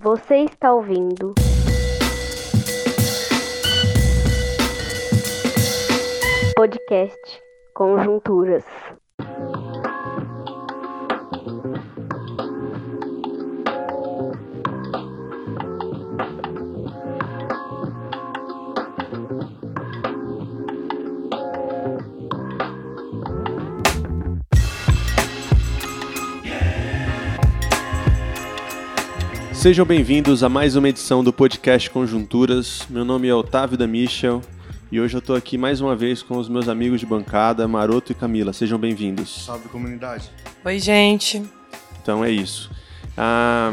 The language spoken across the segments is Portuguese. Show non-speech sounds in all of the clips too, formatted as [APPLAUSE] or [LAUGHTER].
Você está ouvindo. Podcast Conjunturas. Sejam bem-vindos a mais uma edição do podcast Conjunturas. Meu nome é Otávio da Michel e hoje eu estou aqui mais uma vez com os meus amigos de bancada, Maroto e Camila. Sejam bem-vindos. Salve comunidade. Oi, gente. Então é isso. Ah,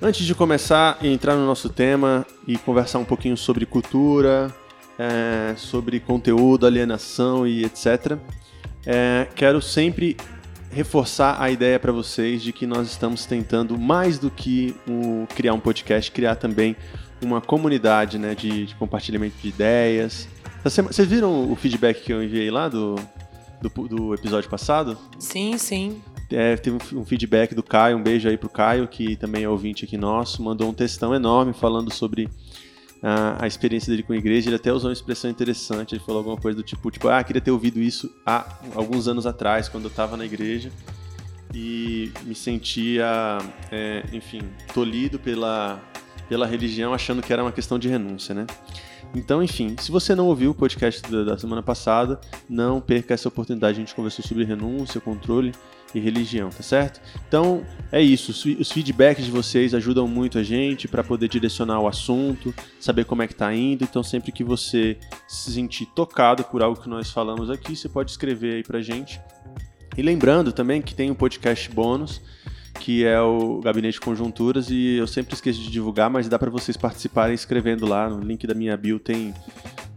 antes de começar e entrar no nosso tema e conversar um pouquinho sobre cultura, é, sobre conteúdo, alienação e etc., é, quero sempre reforçar a ideia para vocês de que nós estamos tentando mais do que um, criar um podcast, criar também uma comunidade né, de, de compartilhamento de ideias. Vocês viram o feedback que eu enviei lá do, do, do episódio passado? Sim, sim. É, teve um feedback do Caio, um beijo aí pro Caio, que também é ouvinte aqui nosso, mandou um textão enorme falando sobre a, a, experiência dele com a igreja, ele até usou uma expressão interessante, ele falou alguma coisa do tipo, tipo, ah, queria ter ouvido isso há alguns anos atrás, quando eu estava na igreja, e me sentia, é, enfim, tolhido pela, pela religião, achando que era uma questão de renúncia, né? Então, enfim, se você não ouviu o podcast da, da semana passada, não perca essa oportunidade, a gente conversou sobre renúncia, controle, e religião, tá certo? Então é isso. Os feedbacks de vocês ajudam muito a gente para poder direcionar o assunto, saber como é que tá indo. Então sempre que você se sentir tocado por algo que nós falamos aqui, você pode escrever aí pra gente. E lembrando também que tem um podcast bônus que é o Gabinete Conjunturas e eu sempre esqueço de divulgar, mas dá para vocês participarem escrevendo lá no link da minha bio tem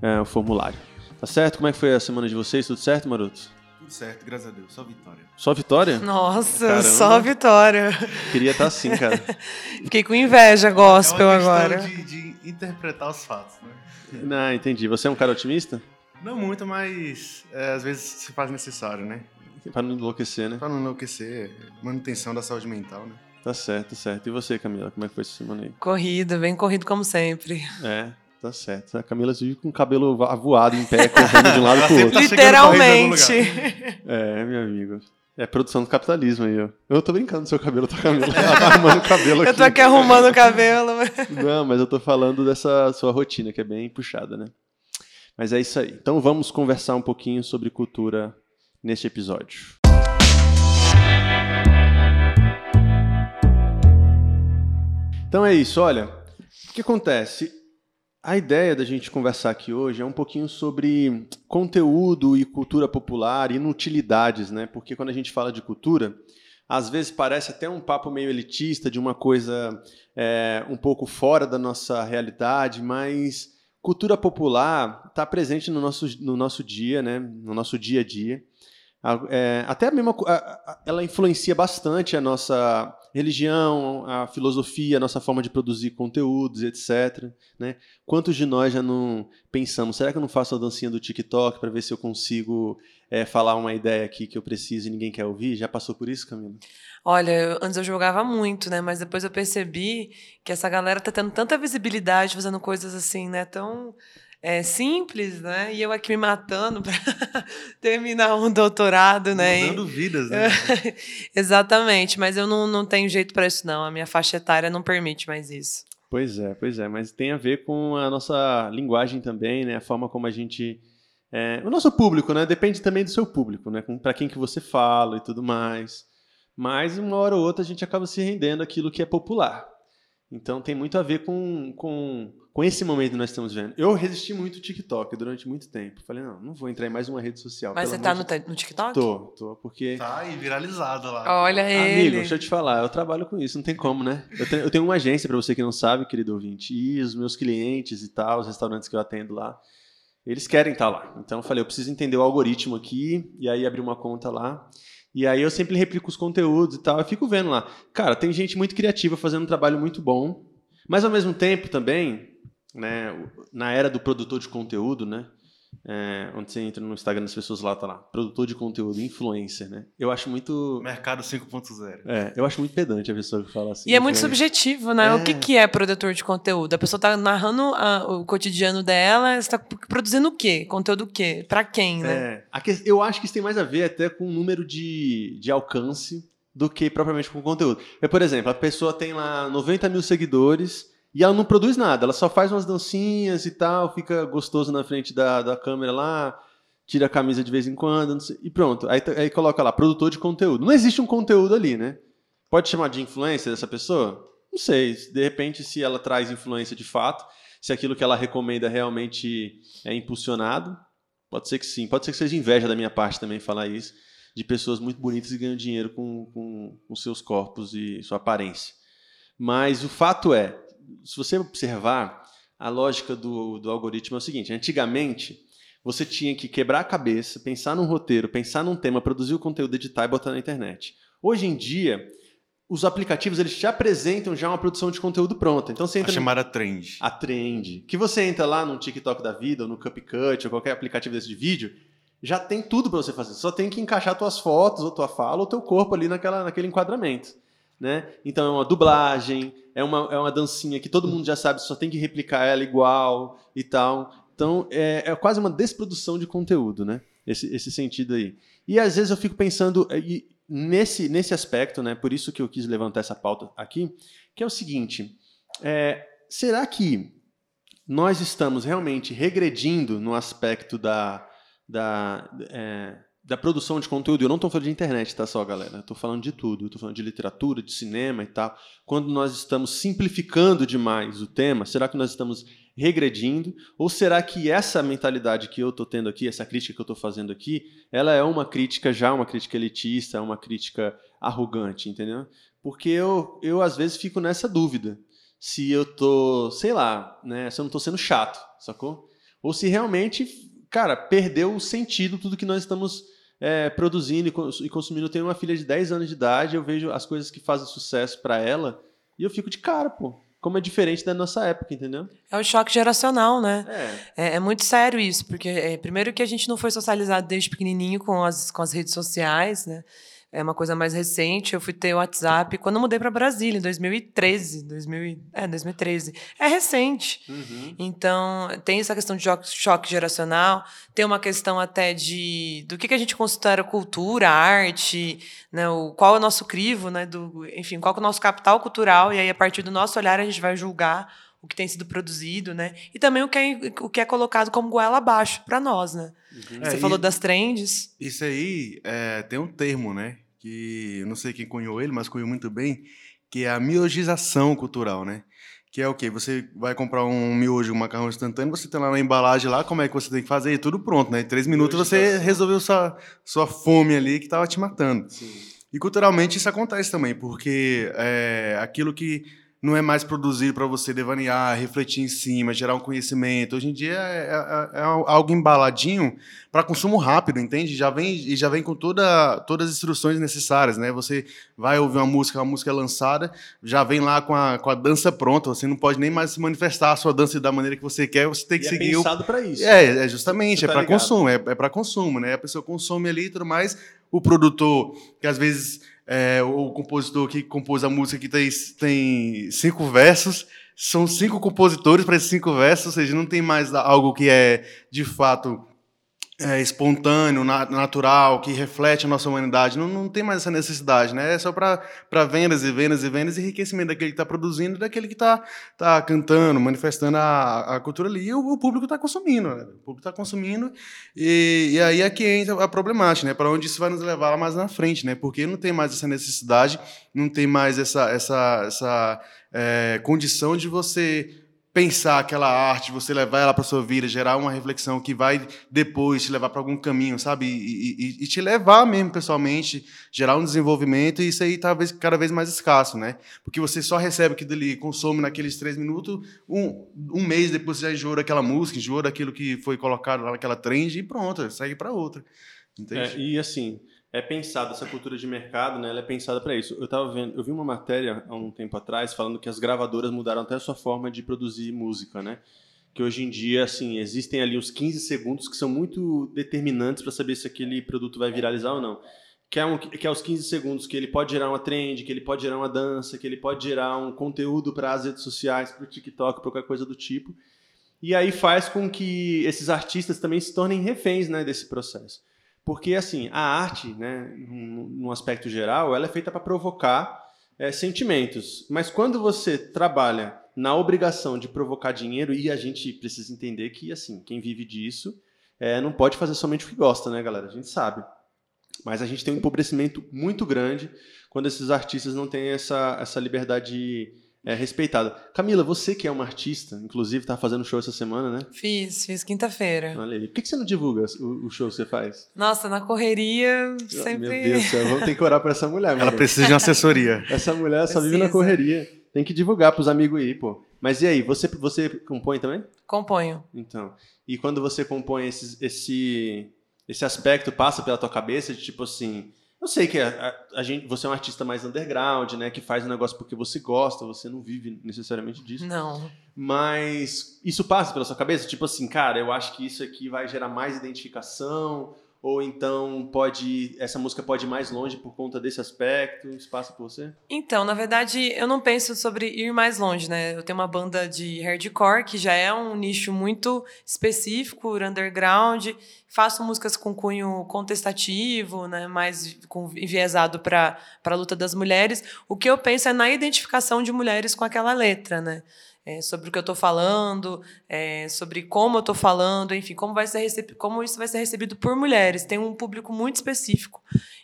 é, o formulário. Tá certo? Como é que foi a semana de vocês? Tudo certo, marotos? Tudo certo, graças a Deus. Só vitória. Só vitória? Nossa, Caramba. só vitória. Queria estar assim, cara. [LAUGHS] Fiquei com inveja gospel é agora. De, de interpretar os fatos, né? Não, entendi. Você é um cara otimista? Não muito, mas é, às vezes se faz necessário, né? Para não enlouquecer, né? Para não enlouquecer. Manutenção da saúde mental, né? Tá certo, tá certo. E você, Camila, como é que foi essa semana aí? Corrida, bem corrido como sempre. É. Tá certo. A Camila vive com o cabelo avoado em pé, correndo de um lado [LAUGHS] pro outro. Tá Literalmente. É, meu amigo. É produção do capitalismo aí, ó. Eu tô brincando do seu cabelo, tá, Camila? Ela tá arrumando o cabelo aqui. [LAUGHS] Eu tô aqui arrumando o cabelo. Não, mas eu tô falando dessa sua rotina, que é bem puxada, né? Mas é isso aí. Então vamos conversar um pouquinho sobre cultura neste episódio. Então é isso, olha. O que acontece? A ideia da gente conversar aqui hoje é um pouquinho sobre conteúdo e cultura popular, inutilidades, né? Porque quando a gente fala de cultura, às vezes parece até um papo meio elitista, de uma coisa é, um pouco fora da nossa realidade, mas cultura popular está presente no nosso, no nosso dia, né? No nosso dia a dia. É, até a mesma, ela influencia bastante a nossa religião, a filosofia, a nossa forma de produzir conteúdos, etc. Né? Quantos de nós já não pensamos, será que eu não faço a dancinha do TikTok para ver se eu consigo é, falar uma ideia aqui que eu preciso e ninguém quer ouvir? Já passou por isso, Camila? Olha, eu, antes eu jogava muito, né? Mas depois eu percebi que essa galera tá tendo tanta visibilidade fazendo coisas assim, né? Tão é, simples, né? E eu aqui me matando para [LAUGHS] terminar um doutorado, né? Mudando vidas, né? [LAUGHS] Exatamente, mas eu não, não tenho jeito para isso, não. A minha faixa etária não permite mais isso. Pois é, pois é, mas tem a ver com a nossa linguagem também, né? A forma como a gente. É, o nosso público, né? Depende também do seu público, né? Para quem que você fala e tudo mais. Mas uma hora ou outra a gente acaba se rendendo aquilo que é popular. Então tem muito a ver com, com, com esse momento que nós estamos vendo. Eu resisti muito ao TikTok durante muito tempo. Falei, não, não vou entrar em mais uma rede social. Mas você tá no, no, TikTok? Tô, tô, porque... Tá aí, viralizado lá. Olha ele. Amigo, deixa eu te falar, eu trabalho com isso, não tem como, né? Eu tenho, eu tenho uma agência, para você que não sabe, querido ouvinte, e os meus clientes e tal, os restaurantes que eu atendo lá, eles querem estar tá lá. Então eu falei, eu preciso entender o algoritmo aqui, e aí abri uma conta lá. E aí eu sempre replico os conteúdos e tal, eu fico vendo lá. Cara, tem gente muito criativa fazendo um trabalho muito bom, mas ao mesmo tempo também, né, na era do produtor de conteúdo, né, é, onde você entra no Instagram das pessoas lá, tá lá, produtor de conteúdo, influencer, né? Eu acho muito. Mercado 5.0. É, eu acho muito pedante a pessoa que fala assim. E é muito subjetivo, né? É. O que, que é produtor de conteúdo? A pessoa tá narrando a- o cotidiano dela, você tá produzindo o quê? Conteúdo o quê? Pra quem, né? É, que- eu acho que isso tem mais a ver até com o número de, de alcance do que propriamente com o conteúdo. É, por exemplo, a pessoa tem lá 90 mil seguidores e ela não produz nada, ela só faz umas dancinhas e tal, fica gostoso na frente da, da câmera lá, tira a camisa de vez em quando, sei, e pronto. Aí, aí coloca lá, produtor de conteúdo. Não existe um conteúdo ali, né? Pode chamar de influência dessa pessoa? Não sei. De repente, se ela traz influência de fato, se aquilo que ela recomenda realmente é impulsionado, pode ser que sim. Pode ser que seja inveja da minha parte também falar isso, de pessoas muito bonitas que ganham dinheiro com, com, com seus corpos e sua aparência. Mas o fato é, se você observar, a lógica do, do algoritmo é o seguinte: antigamente você tinha que quebrar a cabeça, pensar num roteiro, pensar num tema, produzir o conteúdo, editar e botar na internet. Hoje em dia, os aplicativos eles te apresentam já uma produção de conteúdo pronta. Então você A entra no- chamada trend. a trend. Que você entra lá no TikTok da vida, ou no CupCut, ou qualquer aplicativo desse de vídeo, já tem tudo para você fazer. Só tem que encaixar tuas fotos, ou tua fala, ou teu corpo ali naquela, naquele enquadramento. Né? Então é uma dublagem, é uma, é uma dancinha que todo mundo já sabe, só tem que replicar ela igual e tal. Então é, é quase uma desprodução de conteúdo, né? Esse, esse sentido aí. E às vezes eu fico pensando e nesse, nesse aspecto, né? Por isso que eu quis levantar essa pauta aqui, que é o seguinte: é, será que nós estamos realmente regredindo no aspecto da, da, é, da produção de conteúdo? Eu não estou falando de internet, tá só, galera? Estou falando de tudo. Estou falando de literatura, de cinema e tal. Quando nós estamos simplificando demais o tema, será que nós estamos regredindo? Ou será que essa mentalidade que eu estou tendo aqui, essa crítica que eu estou fazendo aqui, ela é uma crítica já, uma crítica elitista, uma crítica arrogante, entendeu? Porque eu, eu às vezes fico nessa dúvida se eu tô, sei lá, né, se eu não tô sendo chato, sacou? Ou se realmente, cara, perdeu o sentido tudo que nós estamos é, produzindo e cons- consumindo. Eu tenho uma filha de 10 anos de idade, eu vejo as coisas que fazem sucesso pra ela e eu fico de cara, pô. Como é diferente da nossa época, entendeu? É o choque geracional, né? É. É, é muito sério isso, porque é, primeiro que a gente não foi socializado desde pequenininho com as, com as redes sociais, né? É uma coisa mais recente. Eu fui ter o WhatsApp quando eu mudei para Brasília, em 2013. 2000, e- é, 2013. É recente. Uhum. Então, tem essa questão de choque, geracional, tem uma questão até de do que, que a gente considera cultura, arte, né, o, qual é o nosso crivo, né, do, enfim, qual é o nosso capital cultural, e aí, a partir do nosso olhar, a gente vai julgar o que tem sido produzido, né? E também o que é, o que é colocado como goela abaixo para nós, né? Você É, falou das trends. Isso aí é, tem um termo, né? Que eu não sei quem cunhou ele, mas cunhou muito bem, que é a miogização cultural, né? Que é o quê? Você vai comprar um miojo, um macarrão instantâneo, você tem lá na embalagem lá, como é que você tem que fazer, e tudo pronto, né? Em três minutos você resolveu sua, sua fome ali que estava te matando. Sim. E culturalmente isso acontece também, porque é, aquilo que não é mais produzido para você devanear, refletir em cima, gerar um conhecimento. Hoje em dia é, é- é algo embaladinho para consumo rápido, entende? Já vem e já vem com toda, todas as instruções necessárias, né? Você vai ouvir uma música, uma música lançada, já vem lá com a, com a dança pronta. Você não pode nem mais se manifestar a sua dança da maneira que você quer. Você tem que E é seguir o pensado pra isso. é, é justamente, é tá para ligado. consumo, é, é para consumo, né? A pessoa consome ali e tudo mais. O produtor, que às vezes é, o compositor que compôs a música que tem, tem cinco versos, são cinco compositores para esses cinco versos, ou seja, não tem mais algo que é de fato é, espontâneo, na- natural, que reflete a nossa humanidade. Não, não tem mais essa necessidade, né? É só para vendas e vendas e vendas e enriquecimento daquele que está produzindo daquele que está tá cantando, manifestando a, a cultura ali. E o, o público está consumindo, né? O público está consumindo e, e aí é que entra a problemática, né? Para onde isso vai nos levar mais na frente, né? Porque não tem mais essa necessidade, não tem mais essa, essa, essa é, condição de você pensar aquela arte, você levar ela para sua vida, gerar uma reflexão que vai depois te levar para algum caminho, sabe? E, e- e te levar mesmo pessoalmente, gerar um desenvolvimento, e isso aí talvez cada vez mais escasso, né? Porque você só recebe aquilo ali, consome naqueles três minutos, um, um mês depois você já enjoou daquela música, enjoou daquilo que foi colocado lá naquela trend e pronto, segue para outra. Entende? É, e assim, é pensado essa cultura de mercado, né? Ela é pensada para isso. Eu tava vendo, eu vi uma matéria há um tempo atrás falando que as gravadoras mudaram até a sua forma de produzir música, né? que hoje em dia, assim, existem ali uns 15 segundos que são muito determinantes para saber se aquele produto vai viralizar ou não. Que é, um, que é os 15 segundos que ele pode gerar uma trend, que ele pode gerar uma dança, que ele pode gerar um conteúdo para as redes sociais, para o TikTok, para qualquer coisa do tipo. E aí faz com que esses artistas também se tornem reféns né, desse processo. Porque, assim, a arte, né, num aspecto geral, ela é feita para provocar é, sentimentos. Mas quando você trabalha na obrigação de provocar dinheiro, e a gente precisa entender que, assim, quem vive disso é, não pode fazer somente o que gosta, né, galera? A gente sabe. Mas a gente tem um empobrecimento muito grande quando esses artistas não têm essa, essa liberdade é, respeitada. Camila, você que é uma artista, inclusive está fazendo show essa semana, né? Fiz, fiz quinta-feira. Olha aí. Por que, que você não divulga o, o, show que você faz? Nossa, na correria, sempre... Meu Deus do céu, vamos ter que orar para essa mulher. Ela precisa de uma assessoria. Essa mulher só vive na correria. Tem que divulgar para os amigos aí, pô. Mas e aí, você, você compõe também? Componho. Então, e quando você compõe esse, esse, esse aspecto, passa pela tua cabeça de tipo assim eu sei que a, a, a, gente, você é um artista mais underground, né? Que faz o negócio porque você gosta, você não vive necessariamente disso. Não. Mas isso passa pela sua cabeça? Tipo assim, cara, eu acho que isso aqui vai gerar mais identificação, ou então pode essa música pode ir mais longe por conta desse aspecto? Isso passa por você? Então, na verdade, eu não penso sobre ir mais longe, né? Eu tenho uma banda de hardcore que já é um nicho muito específico, underground. Faço músicas com cunho contestativo, né? Mais com, enviesado para a luta das mulheres. O que eu penso é na identificação de mulheres com aquela letra, né? É, sobre o que eu estou falando, é, sobre como eu estou falando, enfim, como, vai ser como isso vai ser recebido por mulheres. Tem um público muito específico.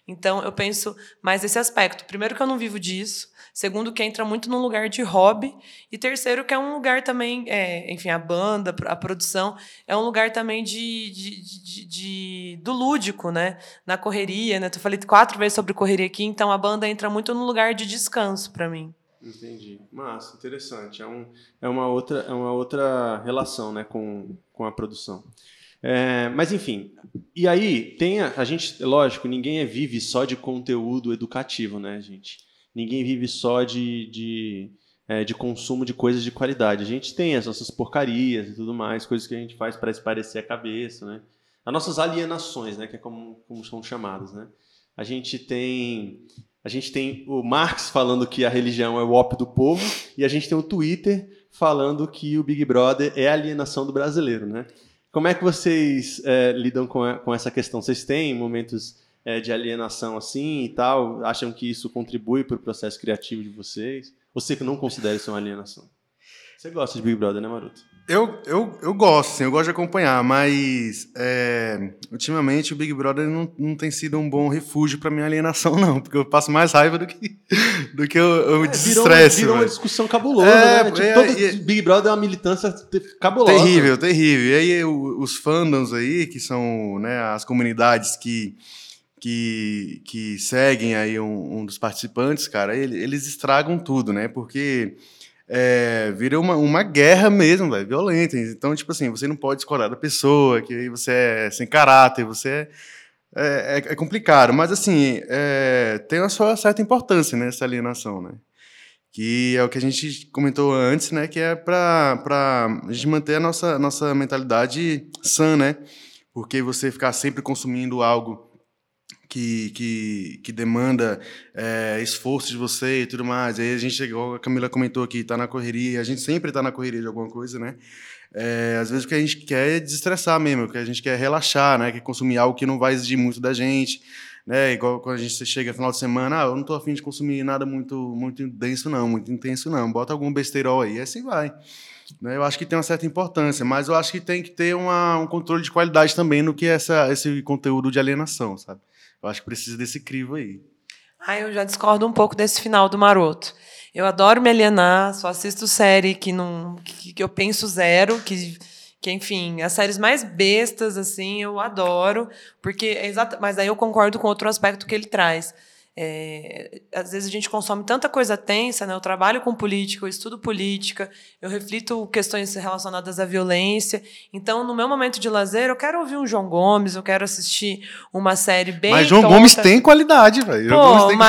Então, eu penso mais nesse aspecto. Primeiro, que eu não vivo disso. Segundo, que entra muito num lugar de hobby. E terceiro, que é um lugar também, é, enfim, a banda, a produção, é um lugar também de, de, de, de do lúdico, né? Na correria, né? Eu falei quatro vezes sobre correria aqui, então a banda entra muito num lugar de descanso para mim. Entendi. Massa, interessante. É, um, é, uma, outra, é uma outra relação né, com, com a produção. É, mas enfim, e aí tem a, a, gente, lógico, ninguém é, vive só de conteúdo educativo, né, gente? Ninguém vive só de, de, é, de consumo de coisas de qualidade. A gente tem as nossas porcarias e tudo mais, coisas que a gente faz para esparecer a cabeça, né? As nossas alienações, né, que é como, como são chamadas, né? A gente tem a gente tem o Marx falando que a religião é o ópio do povo e a gente tem o Twitter falando que o Big Brother é a alienação do brasileiro, né? Como é que vocês é, lidam com, a, com, essa questão? Vocês têm momentos é, de alienação assim e tal? Acham que isso contribui para o processo criativo de vocês? Você não considera isso uma alienação? Você gosta de Big Brother, né, Maroto? Eu, eu, eu gosto, sim, eu gosto de acompanhar, mas é, ultimamente o Big Brother não, não tem sido um bom refúgio para minha alienação, [LAUGHS] não, porque eu passo mais raiva do que, do que eu, eu me é, desestresse. Virou, virou uma discussão cabulosa, é, né? Tipo, é, todo é, Big Brother é uma militância cabulosa. Terrível, terrível. E aí os fandoms aí, que são né, as comunidades que, que, que seguem aí um, um dos participantes, cara, eles estragam tudo, né? Porque é, vira uma, uma guerra mesmo, véio, violenta. Então, tipo assim, você não pode escolher da pessoa, que aí você é sem caráter, você é, é, é complicado. Mas, assim, é, tem a sua certa importância nessa né, alienação, né? Que é o que a gente comentou antes, né? Que é para a gente manter a nossa, nossa mentalidade sã, né? Porque você ficar sempre consumindo algo que, que, que demanda é, esforço de você e tudo mais. Aí a gente, igual a Camila comentou aqui, está na correria, a gente sempre está na correria de alguma coisa, né? É, às vezes o que a gente quer é desestressar mesmo, o que a gente quer é relaxar, né? Quer consumir algo que não vai exigir muito da gente, né? Igual quando a gente chega no final de semana, ah, eu não estou afim de consumir nada muito, muito denso não, muito intenso não, bota algum besteirol aí, assim vai. Né? Eu acho que tem uma certa importância, mas eu acho que tem que ter uma, um controle de qualidade também no que é essa, esse conteúdo de alienação, sabe? Eu acho que precisa desse crivo aí. Ah, eu já discordo um pouco desse final do Maroto. Eu adoro me alienar, só assisto série que não que, que eu penso zero, que que enfim, as séries mais bestas assim, eu adoro, porque é exato, mas aí eu concordo com outro aspecto que ele traz. É, às vezes a gente consome tanta coisa tensa, né? Eu trabalho com política, eu estudo política, eu reflito questões relacionadas à violência. Então, no meu momento de lazer, eu quero ouvir um João Gomes, eu quero assistir uma série bem. Mas João tonta. Gomes tem qualidade, velho.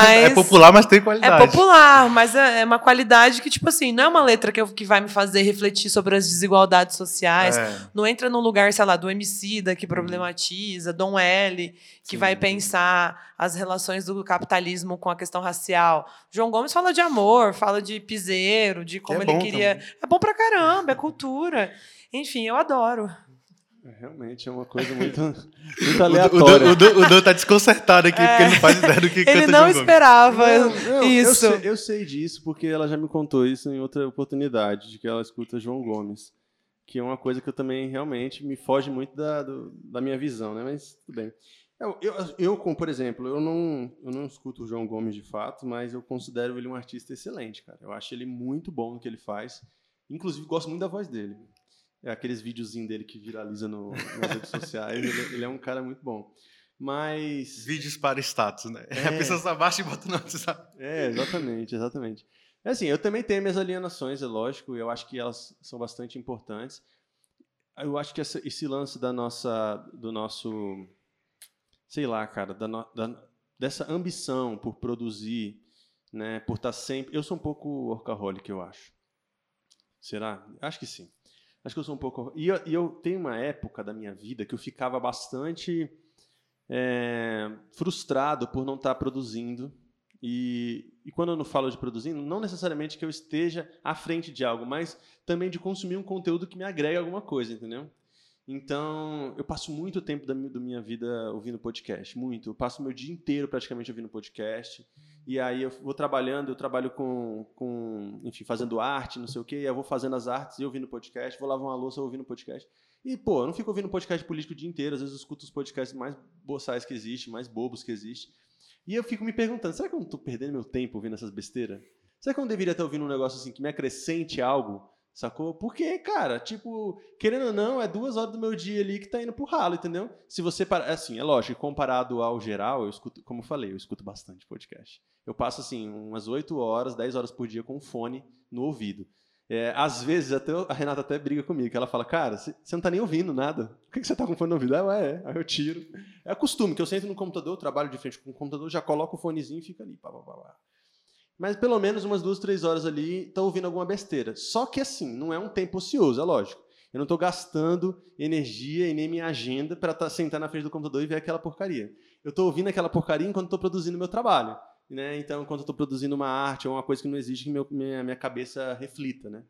É popular, mas tem É qualidade. popular, mas é é uma qualidade que, tipo assim, não é uma letra que, eu- que vai me fazer refletir sobre as desigualdades sociais. É. Não entra num lugar, sei lá, do Emicida, que problematiza, Dom L, que Sim. vai pensar as relações do capitalismo com a questão racial. João Gomes fala de amor, fala de piseiro, de como é ele queria. também. É bom pra caramba, é cultura. Enfim, eu adoro. É, realmente é uma coisa [LAUGHS] muito, muito O aleatória. O Dan, o Dan tá desconcertado aqui, É. porque ele não faz ideia do que Ele canta não esperava Não, não, isso. Eu sei, eu sei disso porque ela já me contou isso em outra oportunidade, de que ela escuta João Gomes. Que é uma coisa que eu também realmente me foge muito da, do- da minha visão, né? Mas tudo bem. Eu, eu, eu, como, por exemplo, eu não, eu não escuto o João Gomes de fato, mas eu considero ele um artista excelente, cara. Eu acho ele muito bom no que ele faz. Inclusive, gosto muito da voz dele. É aqueles videozinhos dele que viraliza no, nas redes sociais. Ele, ele é um cara muito bom. Mas. Vídeos para status, né? É. A pessoa só baixa e bota no WhatsApp. É, exatamente, exatamente. É Assim, eu também tenho minhas alienações, é lógico, eu acho que elas são bastante importantes. Eu acho que essa- esse lance da nossa, do nosso, sei lá, cara, da da- dessa ambição por produzir, né, por estar sempre. Eu sou um pouco workaholic, eu acho. Será? Acho que sim. Acho que eu sou um pouco. E eu, e eu tenho uma época da minha vida que eu ficava bastante é, frustrado por não estar produzindo. E, e quando eu não falo de produzindo, não necessariamente que eu esteja à frente de algo, mas também de consumir um conteúdo que me agrega alguma coisa, entendeu? Então, eu passo muito tempo da minha, da minha vida ouvindo podcast, muito. Eu passo meu dia inteiro praticamente ouvindo podcast. E aí eu vou trabalhando, eu trabalho com, com enfim, fazendo arte, não sei o quê, e eu vou fazendo as artes e ouvindo podcast, vou lavar uma louça ouvindo podcast. E, pô, eu não fico ouvindo podcast político o dia inteiro, às vezes eu escuto os podcasts mais boçais que existem, mais bobos que existem. E eu fico me perguntando, será que eu não tô perdendo meu tempo ouvindo essas besteiras? Será que eu não deveria estar ouvindo um negócio assim que me acrescente algo? Sacou? Porque, cara, tipo, querendo ou não, é duas horas do meu dia ali que tá indo pro ralo, entendeu? Se você parar. Assim, é lógico, comparado ao geral, eu escuto, como eu falei, eu escuto bastante podcast. Eu passo, assim, umas 8 horas, 10 horas por dia com um fone no ouvido. É, às vezes, até a Renata até briga comigo, que ela fala, cara, você não tá nem ouvindo nada. Por que que você tá com o fone no ouvido? Ah, é. Aí eu tiro. É costume, que eu sento no computador, trabalho de frente com o computador, já coloco o fonezinho e fica ali, pá, pá, pá, pá. Mas pelo menos umas duas, três horas ali, tô ouvindo alguma besteira. Só que assim, não é um tempo ocioso, é lógico. Eu não estou gastando energia e nem minha agenda para tá, sentar na frente do computador e ver aquela porcaria. Eu estou ouvindo aquela porcaria enquanto estou produzindo meu trabalho. Né? Então, enquanto estou produzindo uma arte ou uma coisa que não exige que meu, minha, minha cabeça reflita. Né?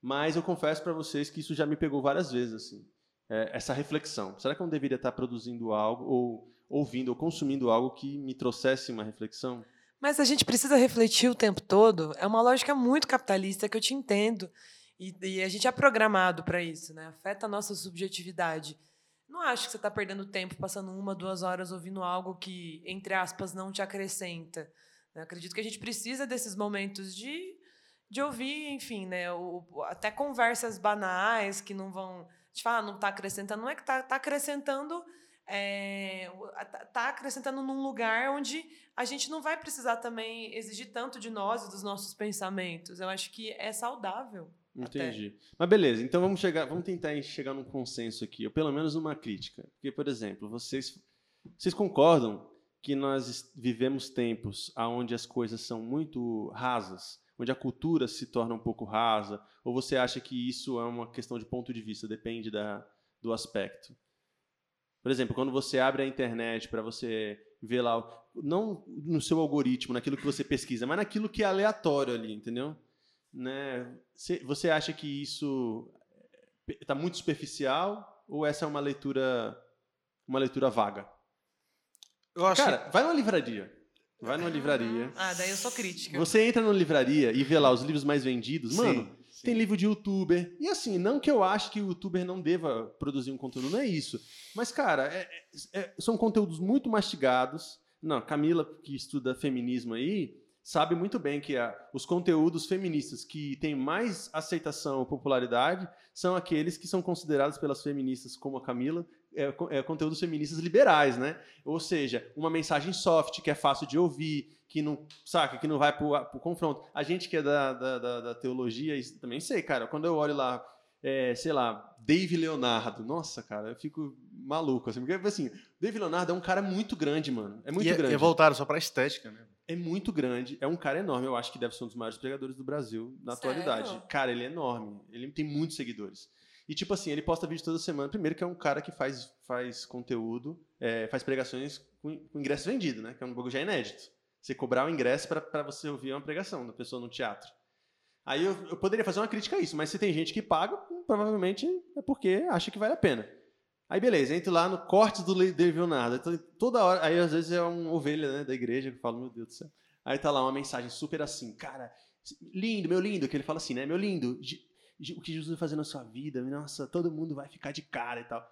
Mas eu confesso para vocês que isso já me pegou várias vezes. assim é, Essa reflexão. Será que eu não deveria estar produzindo algo, ou ouvindo, ou consumindo algo que me trouxesse uma reflexão? Mas a gente precisa refletir o tempo todo. É uma lógica muito capitalista que eu te entendo. E, e a gente é programado para isso, né? Afeta a nossa subjetividade. Não acho que você está perdendo tempo passando uma, duas horas ouvindo algo que, entre aspas, não te acrescenta. né? Acredito que a gente precisa desses momentos de, de ouvir, enfim, né? O- até conversas banais que não vão. A gente fala, ah, não está acrescentando. Não é que está tá acrescentando. É, tá- acrescentando num lugar onde a gente não vai precisar também exigir tanto de nós e dos nossos pensamentos. Eu acho que é saudável. até. Entendi. Mas beleza, então vamos chegar, vamos tentar chegar num consenso aqui, ou pelo menos numa crítica. Porque, por exemplo, vocês, vocês concordam que nós vivemos tempos onde as coisas são muito rasas, onde a cultura se torna um pouco rasa, ou você acha que isso é uma questão de ponto de vista, depende da, do aspecto? Por exemplo, quando você abre a internet para você ver lá, não no seu algoritmo, naquilo que você pesquisa, mas naquilo que é aleatório ali, entendeu? Né? Cê- Você acha que isso está muito superficial ou essa é uma leitura uma leitura vaga? Eu acho Cara, vai numa livraria. Vai numa livraria. Ah, daí eu sou crítica. Você entra numa livraria e vê lá os livros mais vendidos. que... Mano, Sim, tem livro de youtuber. E assim, não que eu ache que o youtuber não deva produzir um conteúdo, não é isso. Mas, cara, é- é- é- são conteúdos muito mastigados. Não, Camila, que estuda feminismo aí, sabe muito bem que a- os conteúdos feministas que têm mais aceitação ou popularidade são aqueles que são considerados pelas feministas, como a Camila, é, é, conteúdos feministas liberais, né? Ou seja, uma mensagem soft, que é fácil de ouvir, que não, saca, que não vai pro, pro confronto. A gente que é da, da, da, da teologia, também sei, cara, quando eu olho lá, é, sei lá, Dave Leonardo, nossa, cara, eu fico maluco, assim, porque, assim, Dave Leonardo é um cara muito grande, mano, é muito e grande. É, é voltado só pra estética, né? É muito grande, é um cara enorme, eu acho que deve ser um dos maiores pregadores do Brasil na Sério? atualidade. Cara, ele é enorme, ele tem muitos seguidores. E, tipo assim, ele posta vídeo toda semana. Primeiro que é um cara que faz, faz conteúdo, é, faz pregações com, com ingresso vendido, né? Que é um bagulho já inédito. Você cobrar o ingresso para você ouvir uma pregação da pessoa no teatro. Aí eu, eu poderia fazer uma crítica a isso, mas se tem gente que paga, provavelmente é porque acha que vale a pena. Aí beleza, entro lá no corte do David Leonardo. Então, toda hora, aí às vezes é uma ovelha né, da igreja que fala, meu Deus do céu. Aí tá lá uma mensagem super assim, cara, lindo, meu lindo, que ele fala assim, né, meu lindo, o que Jesus vai fazer na sua vida, nossa, todo mundo vai ficar de cara e tal.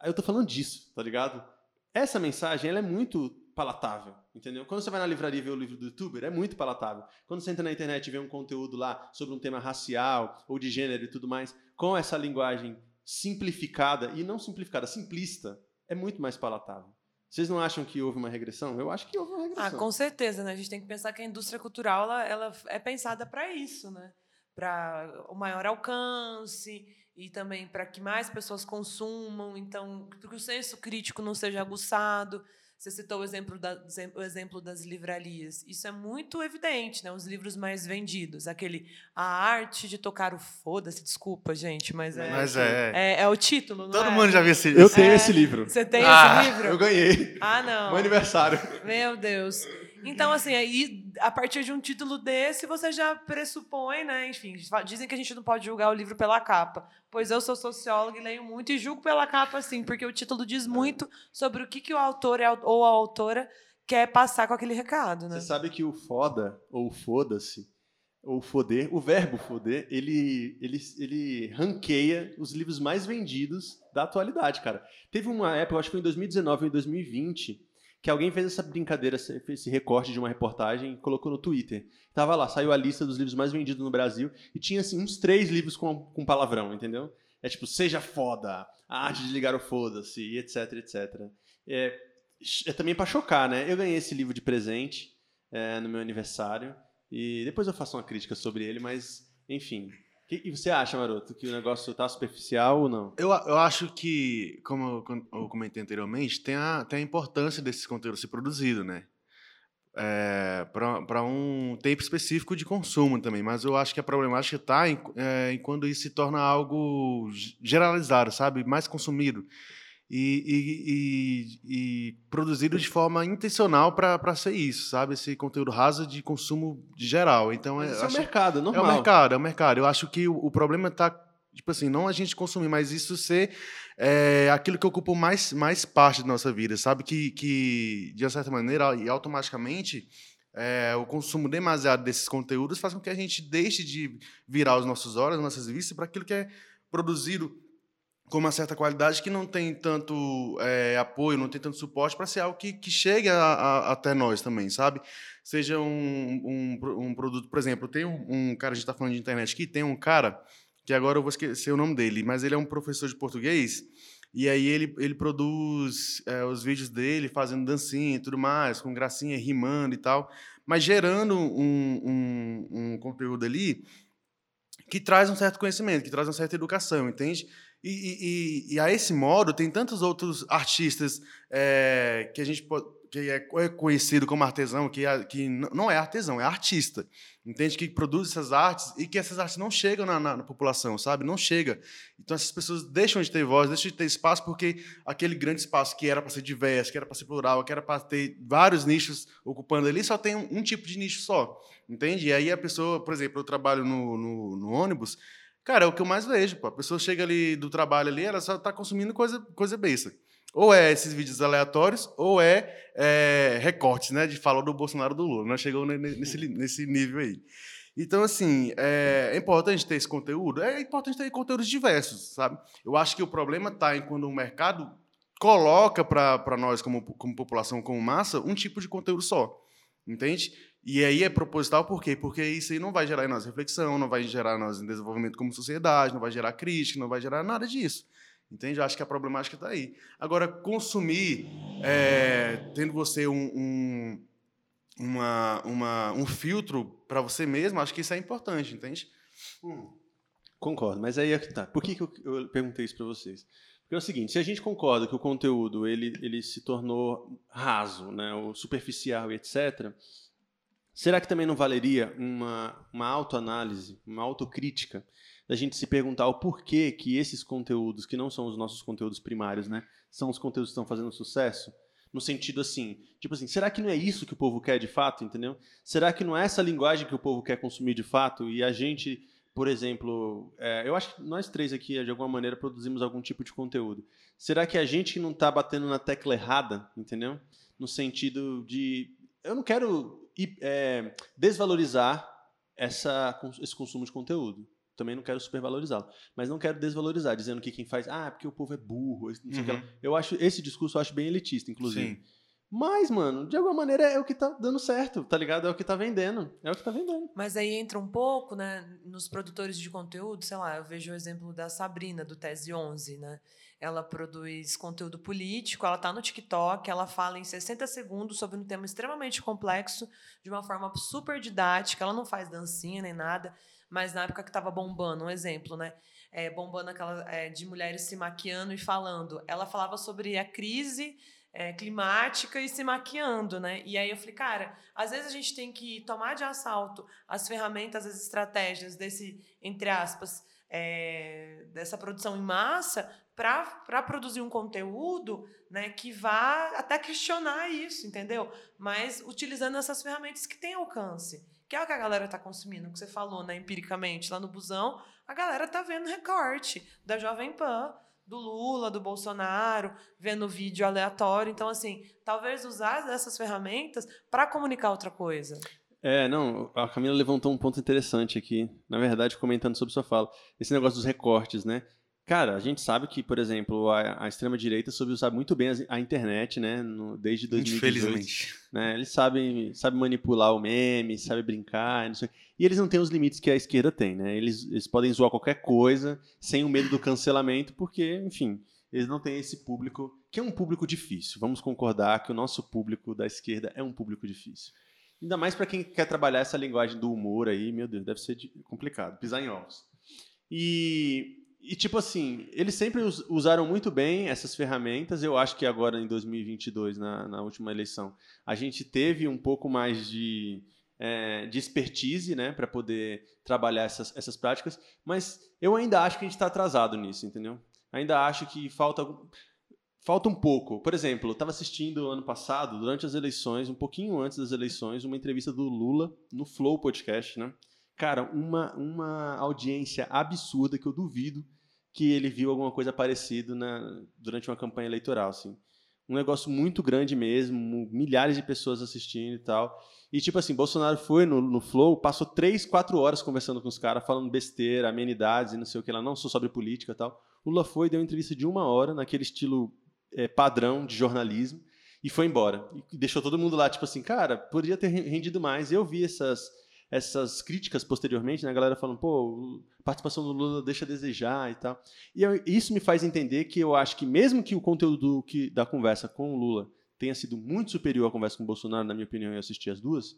Aí eu tô falando disso, tá ligado? Essa mensagem, ela é muito palatável, entendeu? Quando você vai na livraria ver o livro do youtuber, é muito palatável. Quando você entra na internet e vê um conteúdo lá sobre um tema racial ou de gênero e tudo mais, com essa linguagem simplificada, e não simplificada, simplista, é muito mais palatável. Vocês não acham que houve uma regressão? Eu acho que houve uma regressão. Ah, com certeza, né? A gente tem que pensar que a indústria cultural ela, ela é pensada para isso, né? Para o maior alcance e também para que mais pessoas consumam, então para que o senso crítico não seja aguçado. Você citou o exemplo, da, o exemplo das livrarias. Isso é muito evidente, né? Os livros mais vendidos. Aquele A Arte de Tocar o Foda-se. Desculpa, gente, mas é, Mas é. é, é o título, não Todo é? mundo já viu esse Eu esse- tenho É. esse livro. Você tem Ah, esse livro? Eu ganhei. Ah, não. Meu aniversário. Meu Deus. Então, assim, aí, a partir de um título desse, você já pressupõe, né? Enfim, dizem que a gente não pode julgar o livro pela capa. Pois eu sou socióloga e leio muito e julgo pela capa, sim, porque o título diz muito sobre o que, que o autor é- ou a autora quer passar com aquele recado, né? Você sabe que o foda, ou foda-se, ou foder, o verbo foder, ele, ele, ele ranqueia os livros mais vendidos da atualidade, cara. Teve uma época, acho que foi em 2019 ou em 2020, que alguém fez essa brincadeira, esse recorte de uma reportagem e colocou no Twitter. Tava lá, saiu a lista dos livros mais vendidos no Brasil e tinha assim uns três livros com, com palavrão, entendeu? É tipo, seja foda, a arte de ligar o foda-se, etc, etc. É, é também pra chocar, né? Eu ganhei esse livro de presente é, no meu aniversário e depois eu faço uma crítica sobre ele, mas enfim. E você acha, Maroto, que o negócio tá superficial ou não? Eu, eu acho que, como eu, eu comentei anteriormente, tem a, tem a importância desse conteúdo ser produzido, né? É, para um tempo específico de consumo também, mas eu acho que a problemática está em, é, em quando isso se torna algo generalizado, sabe? Mais consumido e, e- e- e produzido de forma intencional para ser isso, sabe? Esse conteúdo raso de consumo de geral. Então, Mas é, isso é o acho- mercado, é é o normal. mercado, é o mercado. Eu acho que o, o problema está, tipo assim, não a gente consumir, mas isso ser é, aquilo que ocupa mais, mais parte da nossa vida, sabe? Que, que de uma certa maneira, e automaticamente, é, o consumo demasiado desses conteúdos faz com que a gente deixe de virar os nossos olhos, as nossas vistas, para aquilo que é produzido com uma certa qualidade que não tem tanto é, apoio, não tem tanto suporte para ser algo que, que chegue a- a- até nós também, sabe? Seja um, um, um produto, por exemplo, tem um, um cara, a gente está falando de internet aqui, tem um cara, que agora eu vou esquecer o nome dele, mas ele é um professor de português, e aí ele, ele produz é, os vídeos dele fazendo dancinha e tudo mais, com gracinha, rimando e tal, mas gerando um, um conteúdo ali que traz um certo conhecimento, que traz uma certa educação, entende? E, e- e- a esse modo, tem tantos outros artistas é, que a gente que é é conhecido como artesão, que, é- que não é artesão, é artista, entende? Que produz essas artes e que essas artes não chegam na, na- na população, sabe? Não chega. Então essas pessoas deixam de ter voz, deixam de ter espaço porque aquele grande espaço que era para ser diverso, que era para ser plural, que era para ter vários nichos ocupando ali, só tem um, um tipo de nicho só, entende? E aí a pessoa, por exemplo, eu trabalho no, no, no ônibus, Cara, é o que eu mais vejo, pô. A pessoa chega ali do trabalho ali, ela só tá consumindo coisa, coisa besta. Ou é esses vídeos aleatórios, ou é, é recortes, né? De fala do Bolsonaro do Lula. Nós ne- ne- nesse, nesse nível aí. Então, assim, é, é importante ter esse conteúdo? É importante ter conteúdos diversos, sabe? Eu acho que o problema está em quando o mercado coloca para nós, como, como população, como massa, um tipo de conteúdo só. Entende? E aí é proposital por quê? Porque isso aí não vai gerar em nós reflexão, não vai gerar em nós em desenvolvimento como sociedade, não vai gerar crítica, não vai gerar nada disso. Entende? Eu acho que a problemática está aí. Agora, consumir, é, tendo você um, um, uma, uma, um filtro para você mesmo, acho que isso é importante, entende? Hum. Concordo, mas aí é que tá. Por que, que eu, eu perguntei isso para vocês? Porque é o seguinte, se a gente concorda que o conteúdo ele, ele se tornou raso, né, ou superficial e etc., será que também não valeria uma, uma autoanálise, uma autocrítica, da gente se perguntar o porquê que esses conteúdos, que não são os nossos conteúdos primários, né, são os conteúdos que estão fazendo sucesso? No sentido assim, tipo assim, será que não é isso que o povo quer de fato, entendeu? Será que não é essa linguagem que o povo quer consumir de fato e a gente por exemplo, é, eu acho que nós três aqui, de alguma maneira, produzimos algum tipo de conteúdo. Será que a gente não está batendo na tecla errada, entendeu? No sentido de. Eu não quero é, desvalorizar essa, esse consumo de conteúdo. Também não quero supervalorizá-lo. Mas não quero desvalorizar, dizendo que quem faz. Ah, porque o povo é burro. Não sei uhum. Eu acho esse discurso eu acho bem elitista, inclusive. Sim. Mas, mano, de alguma maneira é o que tá dando certo, tá ligado? É o que tá vendendo. É o que tá vendendo. Mas aí entra um pouco, né, nos produtores de conteúdo, sei lá, eu vejo o exemplo da Sabrina, do Tese 11, né? Ela produz conteúdo político, ela tá no TikTok, ela fala em 60 segundos sobre um tema extremamente complexo, de uma forma super didática, ela não faz dancinha nem nada, mas na época que tava bombando, um exemplo, né? É, bombando aquela é, de mulheres se maquiando e falando. Ela falava sobre a crise é, climática e se maquiando, né? E aí eu falei, cara, às vezes a gente tem que tomar de assalto as ferramentas, as estratégias desse, entre aspas, é, dessa produção em massa para produzir um conteúdo né, que vá até questionar isso, entendeu? Mas utilizando essas ferramentas que têm alcance. Que é o que a galera está consumindo, que você falou, né, empiricamente, lá no busão, a galera tá vendo recorte da Jovem Pan, do Lula, do Bolsonaro, vendo vídeo aleatório. Então, assim, talvez usar essas ferramentas para comunicar outra coisa. É, não, a Camila levantou um ponto interessante aqui, na verdade, comentando sobre sua fala. Esse negócio dos recortes, né? Cara, a gente sabe que, por exemplo, a, a extrema-direita soube usar muito bem a, a internet, né? No, desde 2018. Infelizmente. Né? Eles sabem, sabem manipular o meme, sabem brincar, e eles não têm os limites que a esquerda tem, né? Eles, eles podem zoar qualquer coisa sem o medo do cancelamento, porque, enfim, eles não têm esse público, que é um público difícil. Vamos concordar que o nosso público da esquerda é um público difícil. Ainda mais para quem quer trabalhar essa linguagem do humor aí, meu Deus, deve ser complicado, pisar em ovos. E e, tipo assim, eles sempre usaram muito bem essas ferramentas. Eu acho que agora, em 2022, na, na última eleição, a gente teve um pouco mais de, é, de expertise né, para poder trabalhar essas, essas práticas. Mas eu ainda acho que a gente está atrasado nisso, entendeu? Ainda acho que falta. Falta um pouco. Por exemplo, eu estava assistindo ano passado, durante as eleições, um pouquinho antes das eleições, uma entrevista do Lula no Flow Podcast, né? Cara, uma, uma audiência absurda que eu duvido que ele viu alguma coisa parecida na, durante uma campanha eleitoral, assim. Um negócio muito grande mesmo, milhares de pessoas assistindo e tal. E, tipo assim, Bolsonaro foi no, no Flow, passou três, quatro horas conversando com os caras, falando besteira, amenidades e não sei o que lá, não sou sobre política e tal. Lula foi, deu uma entrevista de uma hora, naquele estilo é, padrão de jornalismo, e foi embora. E deixou todo mundo lá, tipo assim, cara, poderia ter rendido mais. Eu vi essas essas críticas posteriormente, né? A galera falando, pô, participação do Lula deixa a desejar e tal. E eu, isso me faz entender que eu acho que mesmo que o conteúdo do, que, da conversa com o Lula tenha sido muito superior à conversa com o Bolsonaro, na minha opinião, eu assisti as duas,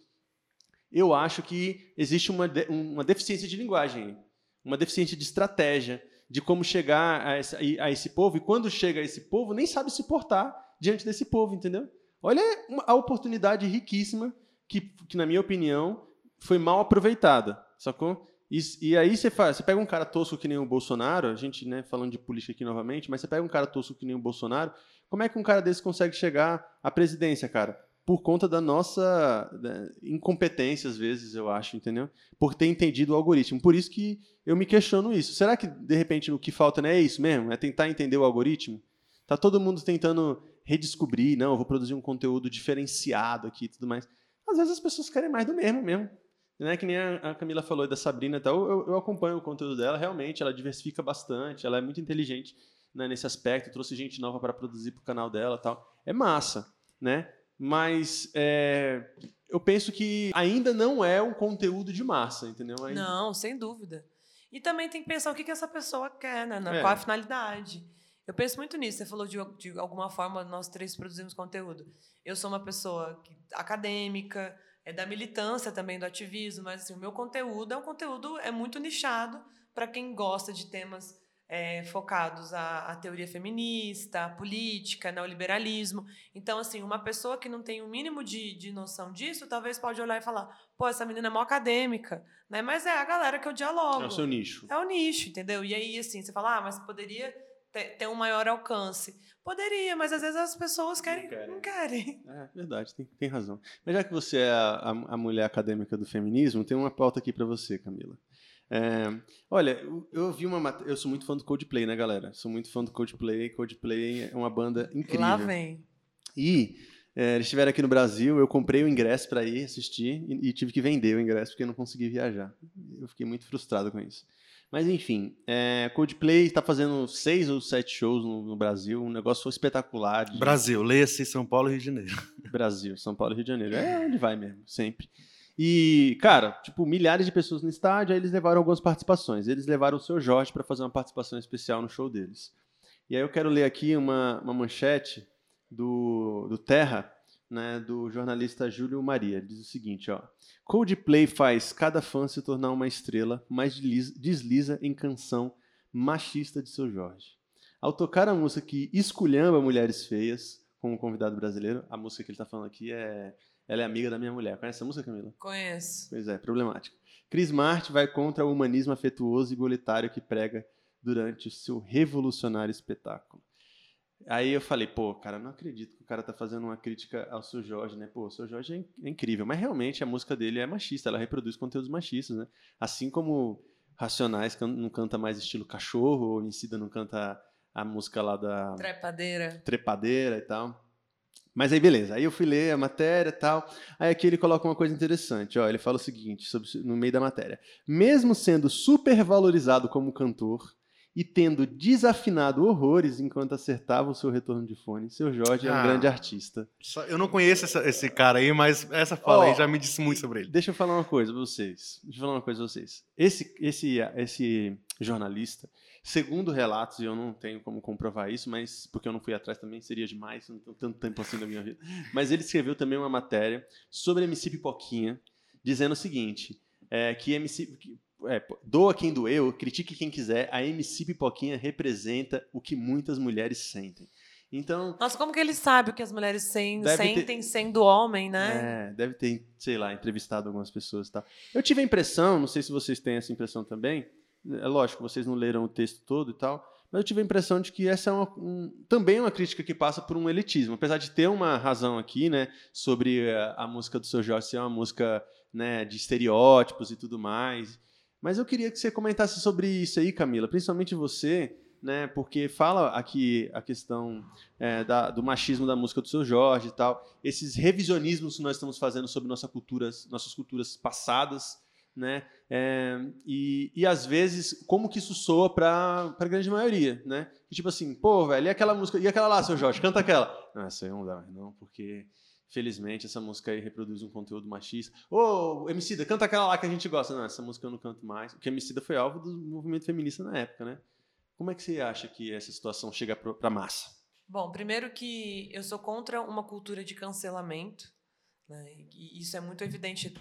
eu acho que existe uma, de, uma deficiência de linguagem, uma deficiência de estratégia, de como chegar a esse, a esse povo, e quando chega a esse povo, nem sabe se portar diante desse povo, entendeu? Olha a oportunidade riquíssima que, que na minha opinião, foi mal aproveitada, sacou? E, e, aí você faz, você pega um cara tosco que nem o Bolsonaro, a gente, né, falando de política aqui novamente, mas você pega um cara tosco que nem o Bolsonaro, como é que um cara desse consegue chegar à presidência, cara? Por conta da nossa incompetência, às vezes, eu acho, entendeu? Por ter entendido o algoritmo. Por isso que eu me questiono isso. Será que, de repente, o que falta não é isso mesmo? É tentar entender o algoritmo? Tá todo mundo tentando redescobrir, não, eu vou produzir um conteúdo diferenciado aqui e tudo mais. Às vezes as pessoas querem mais do mesmo mesmo. Né, que nem a Camila falou da Sabrina e tal, eu, eu, acompanho o conteúdo dela, realmente, ela diversifica bastante, ela é muito inteligente né, nesse aspecto, trouxe gente nova para produzir para o canal dela tal. É massa, né? Mas é, eu penso que ainda não é um conteúdo de massa, entendeu? Ainda... Não, sem dúvida. E também tem que pensar o que, que essa pessoa quer, né? É. Qual a finalidade. Eu penso muito nisso. Você falou de, de alguma forma nós três produzimos conteúdo. Eu sou uma pessoa que, acadêmica, é da militância também, do ativismo, mas assim, o meu conteúdo é um conteúdo é muito nichado para quem gosta de temas é, focados à, à, teoria feminista, à política, neoliberalismo. Então, assim, uma pessoa que não tem o um mínimo de, de noção disso, talvez pode olhar e falar, pô, essa menina é mó acadêmica, né? Mas é a galera que eu dialogo. É o seu nicho. É o nicho, entendeu? E aí, assim, você fala, ah, mas poderia ter, ter um maior alcance. Poderia, mas às vezes as pessoas querem, não querem. Não querem. É verdade, tem, tem razão. Mas já que você é a, a, a mulher acadêmica do feminismo, tem uma pauta aqui para você, Camila. É, olha, eu vi uma matéria. Eu sou muito fã do Coldplay, né, galera? Sou muito fã do Coldplay. Coldplay é uma banda incrível. Lá vem. E é, eles estiveram aqui no Brasil, eu comprei o ingresso para ir assistir e, e, tive que vender o ingresso porque eu não consegui viajar. Eu fiquei muito frustrado com isso. Mas enfim, é, Coldplay está fazendo seis ou sete shows no, no Brasil, um negócio espetacular. De... Brasil, leia-se São Paulo e Rio de Janeiro. [LAUGHS] Brasil, São Paulo e Rio de Janeiro. É onde vai mesmo, sempre. E, cara, tipo, milhares de pessoas no estádio, aí eles levaram algumas participações. Eles levaram o seu Jorge para fazer uma participação especial no show deles. E aí eu quero ler aqui uma, uma manchete do, do Terra, né, do jornalista Júlio Maria. Diz o seguinte, ó. Coldplay faz cada fã se tornar uma estrela, mas desliza em canção machista de seu Jorge. Ao tocar a música que esculhamba mulheres feias, com o convidado brasileiro, a música que ele está falando aqui é ela é amiga da minha mulher. Conhece essa música, Camila? Conheço. Pois é, problemática. Chris Martin vai contra o humanismo afetuoso e igualitário que prega durante o seu revolucionário espetáculo. Aí eu falei, pô, cara, não acredito que o cara tá fazendo uma crítica ao seu Jorge, né? Pô, o seu Jorge é, é incrível, mas realmente a música dele é machista, ela reproduz conteúdos machistas, né? Assim como Racionais não canta mais estilo cachorro, ou Emicida não canta a música lá da... Trepadeira. Trepadeira e tal. Mas aí, beleza. Aí eu fui ler a matéria e tal. Aí aqui ele coloca uma coisa interessante. Ó, ele fala o seguinte, sobre, no meio da matéria. Mesmo sendo supervalorizado como cantor e tendo desafinado horrores enquanto acertava o seu retorno de fone, seu Jorge é um ah, grande artista. Eu não conheço essa, esse cara aí, mas essa fala aí já me disse muito sobre ele. Deixa eu falar uma coisa pra vocês. Deixa eu falar uma coisa pra vocês. Esse, esse, esse jornalista, Segundo relatos, e eu não tenho como comprovar isso, mas porque eu não fui atrás também, seria demais, não tenho tanto tempo assim da minha vida. Mas ele escreveu também uma matéria sobre MC Pipoquinha, dizendo o seguinte: é, que MC. É, doa quem doeu, critique quem quiser, a MC Pipoquinha representa o que muitas mulheres sentem. Então. Nossa, como que ele sabe o que as mulheres sentem ter, sendo homem, né? É, deve ter, sei lá, entrevistado algumas pessoas e tal. Eu tive a impressão, não sei se vocês têm essa impressão também, é lógico, vocês não leram o texto todo e tal, mas eu tive a impressão de que essa é uma, um, também uma crítica que passa por um elitismo. Apesar de ter uma razão aqui, né, sobre a, a música do seu Jorge ser uma música né, de estereótipos e tudo mais. Mas eu queria que você comentasse sobre isso aí, Camila, principalmente você, né, porque fala aqui a questão é, da, do machismo da música do seu Jorge e tal, esses revisionismos que nós estamos fazendo sobre nossa cultura, nossas culturas passadas né? É, e, e às vezes, como que isso soa para a grande maioria, né? tipo assim, pô, velho, e aquela música, e aquela lá, seu Jorge, canta aquela. Não, essa aí não dá não, porque felizmente essa música aí reproduz um conteúdo machista. Ô, Emicida, canta aquela lá que a gente gosta. Não, essa música eu não canto mais. Porque Emicida foi alvo do movimento feminista na época, né? Como é que você acha que essa situação chega para massa? Bom, primeiro que eu sou contra uma cultura de cancelamento. Né? E isso é muito evidente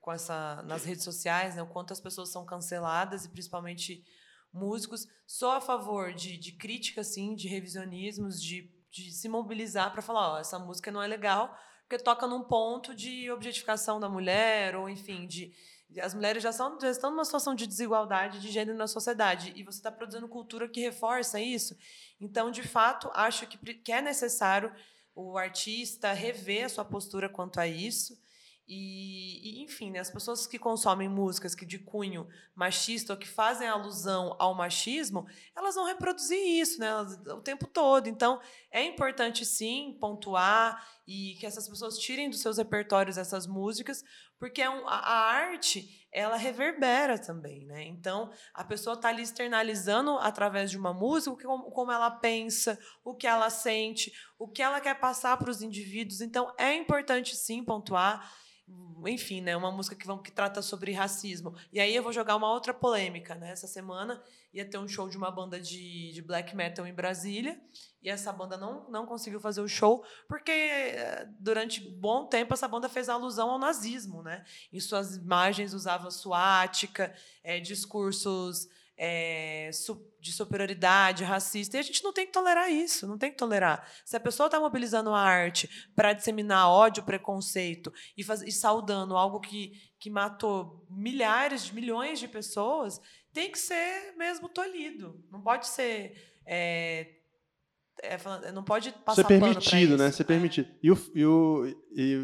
com essa, nas redes sociais, né? o quanto as pessoas são canceladas, e principalmente músicos. Sou a favor de, de crítica, assim, de revisionismos, de, de se mobilizar para falar: ó, essa música não é legal, porque toca num ponto de objetificação da mulher, ou enfim, de. As mulheres já, são, já estão numa situação de desigualdade de gênero na sociedade e você está produzindo cultura que reforça isso. Então, de fato, acho que, que é necessário o artista rever a sua postura quanto a isso. E, e, enfim, né, as pessoas que consomem músicas que de cunho machista ou que fazem alusão ao machismo, elas vão reproduzir isso né, o tempo todo. Então, é importante sim pontuar e que essas pessoas tirem dos seus repertórios essas músicas, porque é a, arte ela reverbera também, né? Então a pessoa está ali externalizando através de uma música como ela pensa, o que ela sente, o que ela quer passar para os indivíduos. Então é importante sim pontuar enfim, né, uma música que, vão, que trata sobre racismo. E aí eu vou jogar uma outra polêmica, né? Essa semana ia ter um show de uma banda de, de black metal em Brasília, e essa banda não, não conseguiu fazer o show, porque eh, durante bom tempo essa banda fez alusão ao nazismo, né? Em suas imagens usava suática, é, discursos é, de superioridade racista. E a gente não tem que tolerar isso, não tem que tolerar. Se a pessoa está mobilizando a arte para disseminar ódio, preconceito e, faz, e saudando algo que, que matou milhares, de milhões de pessoas, tem que ser mesmo tolhido. Não pode ser. É, é, não pode passar Ser permitido, né? Ser permitido. E o, e o, e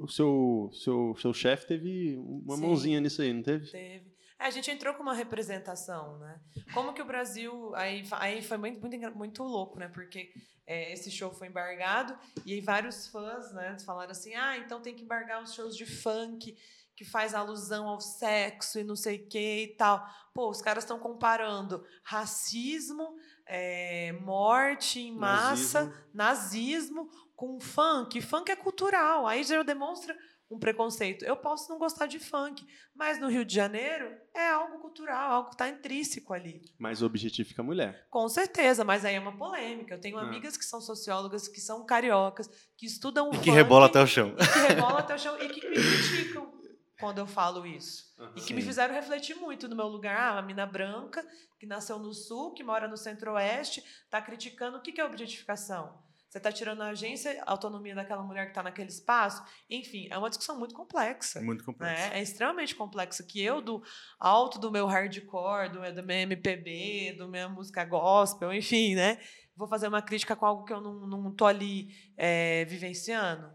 o seu, seu, seu chefe teve uma Sim, mãozinha nisso aí, não teve? Teve. É, a gente entrou com uma representação, né? Como que o Brasil. Aí, aí foi muito, muito, muito louco, né? Porque é, esse show foi embargado e aí vários fãs né, falaram assim: ah, então tem que embargar os shows de funk que faz alusão ao sexo e não sei o que e tal. Pô, os caras estão comparando racismo, é, morte em massa, nazismo. nazismo com funk. Funk é cultural. Aí já demonstra um preconceito. Eu posso não gostar de funk, mas no Rio de Janeiro é algo cultural, algo que está intrínseco ali. Mas objetifica a mulher. Com certeza, mas aí é uma polêmica. Eu tenho ah. amigas que são sociólogas, que são cariocas, que estudam e que funk, rebola até o chão. que rebola até o chão e que me criticam quando eu falo isso. Uhum, e que sim. me fizeram refletir muito no meu lugar. Ah, uma mina branca, que nasceu no sul, que mora no centro-oeste, está criticando o que é objetificação. Você está tirando a agência, a autonomia daquela mulher que está naquele espaço. Enfim, é uma discussão muito complexa. Muito complexa. Né? É extremamente complexa. Que eu, do alto do meu hardcore, do, do meu MPB, do minha música gospel, enfim, né? Vou fazer uma crítica com algo que eu não, não tô ali é, vivenciando.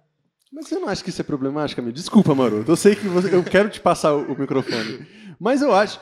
Mas você não acha que isso é problemático, amigo? Desculpa, Maroto. Eu sei que você, eu quero te passar o, o microfone. Mas eu acho.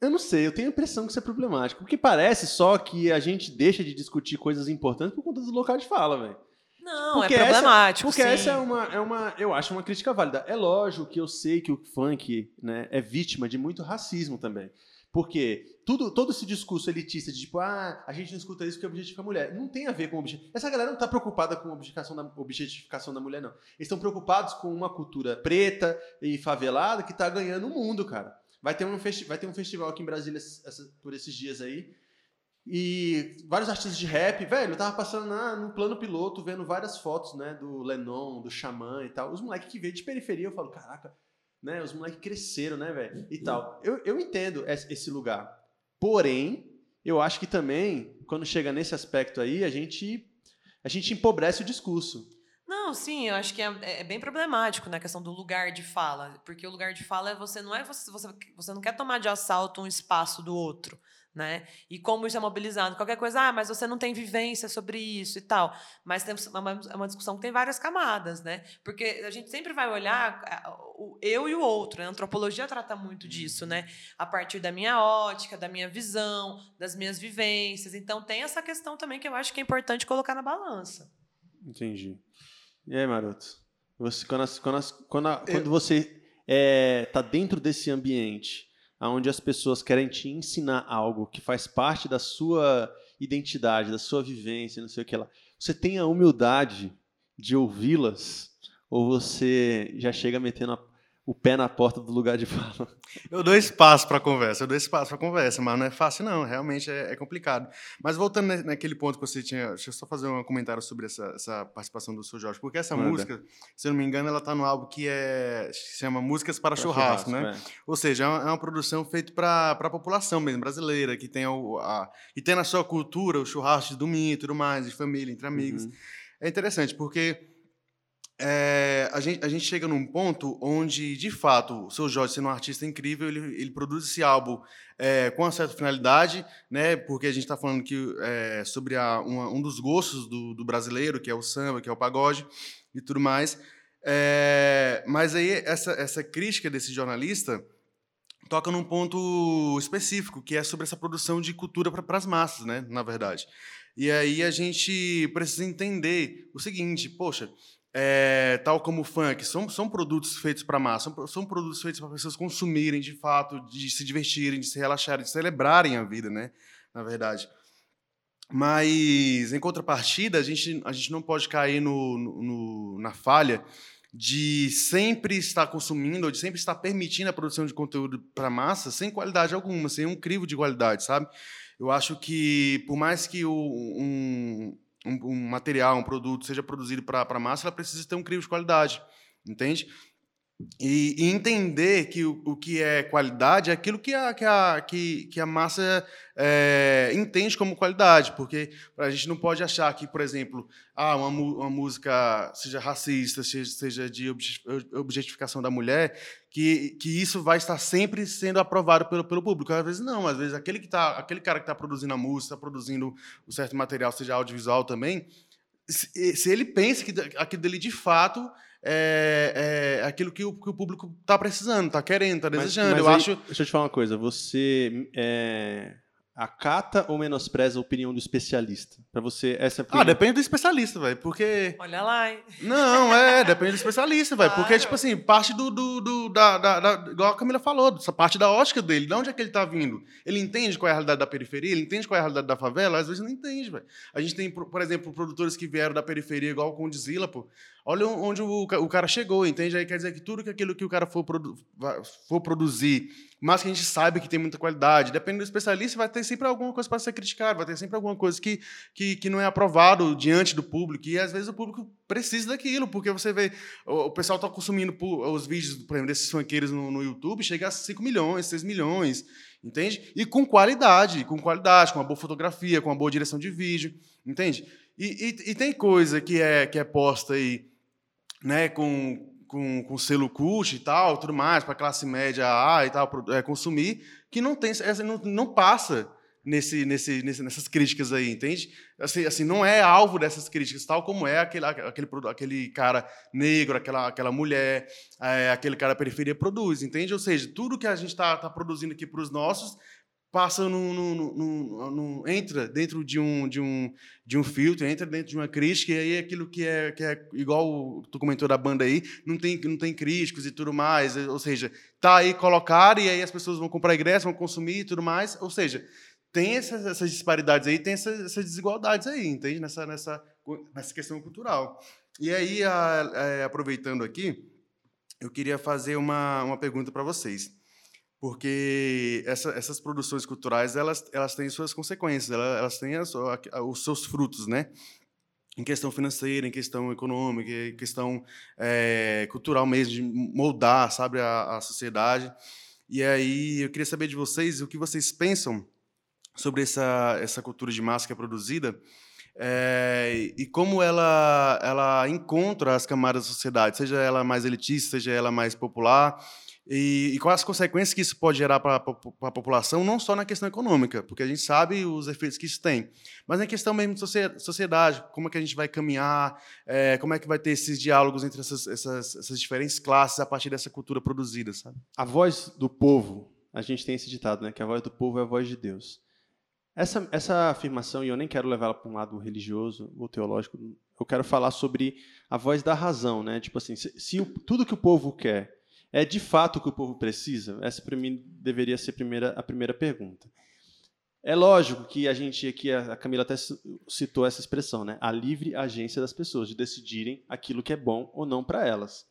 Eu não sei, eu tenho a impressão que isso é problemático. Porque parece só que a gente deixa de discutir coisas importantes por conta do local de fala, velho. Não, porque é problemático. Essa, porque sim. essa é uma, é uma. Eu acho uma crítica válida. É lógico que eu sei que o funk né, é vítima de muito racismo também. Porque tudo, todo esse discurso elitista de tipo, ah, a gente não escuta isso porque objetifica a mulher. Não tem a ver com objetificação. Essa galera não está preocupada com a objetificação da, objetificação da mulher, não. Eles estão preocupados com uma cultura preta e favelada que está ganhando o mundo, cara. Vai ter um, vai ter um festival aqui em Brasília essa, por esses dias aí. E vários artistas de rap, velho, eu tava passando na, no plano piloto, vendo várias fotos, né, do Lennon, do Xamã e tal. Os moleques que veio de periferia, eu falo, caraca, né, os moleques cresceram, né, velho, e tal. Eu, eu entendo esse lugar. Porém, eu acho que também, quando chega nesse aspecto aí, a gente, a gente empobrece o discurso. Não, sim, eu acho que é, é, bem problemático na né, questão do lugar de fala, porque o lugar de fala é você não é você, você, você não quer tomar de assalto um espaço do outro, né? E como isso é mobilizado, qualquer coisa, ah, mas você não tem vivência sobre isso e tal. Mas é uma discussão que tem várias camadas, né? Porque a gente sempre vai olhar o eu e o outro. Né? A antropologia trata muito disso, né? A partir da minha ótica, da minha visão, das minhas vivências. Então tem essa questão também que eu acho que é importante colocar na balança. Entendi. E aí, Maroto? Você, quando, quando, quando, Eu... quando você está é, tá dentro desse ambiente onde as pessoas querem te ensinar algo que faz parte da sua identidade, da sua vivência, não sei o que lá, você tem a humildade de ouvi-las ou você já chega metendo a o pé na porta do lugar de fala. Eu dou espaço para conversa, eu dou espaço para conversa, mas não é fácil não, realmente é, é, complicado. Mas voltando naquele ponto que você tinha, deixa eu só fazer um comentário sobre essa, essa participação do seu Jorge, porque essa música, se eu não me engano, ela está no álbum que é se chama Músicas para, para churrasco, churrasco, né? É. Ou seja, é uma, é produção feita para a população mesmo brasileira, que tem o, a, e tem na sua cultura o churrasco de domingo e tudo mais, de família, entre amigos. Uhum. É interessante porque é, a, gente, a gente chega num ponto onde, de fato, o seu Jorge, sendo um artista incrível, ele, ele produz esse álbum é, com uma certa finalidade, né? Porque a gente está falando que, é, sobre a, uma, um dos gostos do, do, brasileiro, que é o samba, que é o pagode e tudo mais. É, mas aí essa, essa crítica desse jornalista toca num ponto específico, que é sobre essa produção de cultura para as massas, né? Na verdade. E aí a gente precisa entender o seguinte, poxa, é, tal como o funk, são, são produtos feitos para massa, são, são produtos feitos para pessoas consumirem de fato, de se divertirem, de se relaxarem, de celebrarem a vida, né? Na verdade. Mas, em contrapartida, a gente, a gente não pode cair no, no, na falha de sempre estar consumindo, ou de sempre estar permitindo a produção de conteúdo para massa sem qualidade alguma, sem um crivo de qualidade, sabe? Eu acho que, por mais que o, um, um, um material, um produto seja produzido para massa, ela precisa ter um crivo de qualidade, entende? E, e, entender que o, o, que é qualidade é aquilo que a, que a, que, que a massa é, entende como qualidade, porque a gente não pode achar que, por exemplo, ah, uma, uma música seja racista, seja, seja de objetificação da mulher, que, que isso vai estar sempre sendo aprovado pelo, pelo público. Às vezes não, às vezes aquele, que tá, aquele cara que está produzindo a música, está produzindo um certo material, seja audiovisual também, se, se ele pensa que aquilo dele de fato é, é aquilo que o, que o público está precisando, está querendo, está desejando. Mas, mas eu aí, acho. Deixa eu te falar uma coisa. Você é, acata ou menospreza a opinião do especialista? Para você, essa é Ah, depende do especialista, velho. Porque. Olha lá, hein? Não, é, [LAUGHS] depende do especialista, velho. Claro. Porque, tipo assim, parte do. do, do da, da, da, igual a Camila falou, essa parte da ótica dele, de onde é que ele tá vindo? Ele entende qual é a realidade da periferia? Ele entende qual é a realidade da favela? Às vezes não entende, velho. A gente tem, por exemplo, produtores que vieram da periferia, igual o Condizila, pô. Olha onde o, o cara chegou, entende? Aí quer dizer que tudo que aquilo que o cara for, produ for produzir, mas que a gente sabe que tem muita qualidade, dependendo do especialista, vai ter sempre alguma coisa para ser criticado, vai ter sempre alguma coisa que, que, que não é aprovado diante do público. E às vezes o público precisa daquilo, porque você vê, o, o pessoal está consumindo os vídeos, por exemplo, desses funkeiros no, no YouTube, chega a 5 milhões, 6 milhões, entende? E com qualidade, com qualidade, com uma boa fotografia, com uma boa direção de vídeo, entende? E, e, e tem coisa que é, que é posta aí né, com, com, com selo cult e tal, tudo mais, para a classe média A e tal, é, consumir, que não tem, não, não passa nesse, nesse, nessas críticas aí, entende? Assim, assim, não é alvo dessas críticas, tal como é aquele, aquele, aquele cara negro, aquela, aquela mulher, é, aquele cara periferia produz, entende? Ou seja, tudo que a gente está tá produzindo aqui para os nossos passa no, no, no, no, entra dentro de um, de, um, de um filtro, entra dentro de uma crítica, e aí aquilo que é, que é igual tu comentou da banda aí, não tem, não tem críticos e tudo mais, ou seja, tá aí colocado e aí as pessoas vão comprar ingresso, vão consumir e tudo mais, ou seja, tem essas, essas disparidades aí, tem essas, essas, desigualdades aí, entende? Nessa, nessa, nessa questão cultural. E aí, a, a, é, aproveitando aqui, eu queria fazer uma, uma pergunta para vocês porque essa, essas produções culturais elas, elas têm suas consequências, elas, elas têm as, os seus frutos, né? Em questão financeira, em questão econômica, em questão é, cultural mesmo, de moldar, sabe, a, a sociedade. E aí eu queria saber de vocês o que vocês pensam sobre essa, essa cultura de massa que é produzida é, e como ela, ela encontra as camadas da sociedade, seja ela mais elitista, seja ela mais popular, e, e quais as consequências que isso pode gerar para a população, não só na questão econômica, porque a gente sabe os efeitos que isso tem, mas na questão mesmo de sociedade, como é que a gente vai caminhar, é, como é que vai ter esses diálogos entre essas, essas, essas diferentes classes a partir dessa cultura produzida, sabe? A voz do povo, a gente tem esse ditado, né, que a voz do povo é a voz de Deus. Essa, essa afirmação, e eu nem quero levá-la para um lado religioso ou teológico, eu quero falar sobre a voz da razão, né? Tipo assim, se, se o, tudo que o povo quer é de fato o que o povo precisa? Essa, para mim, deveria ser a primeira, a primeira pergunta. É lógico que a gente aqui, a Camila até citou essa expressão, né? A livre agência das pessoas de decidirem aquilo que é bom ou não para elas.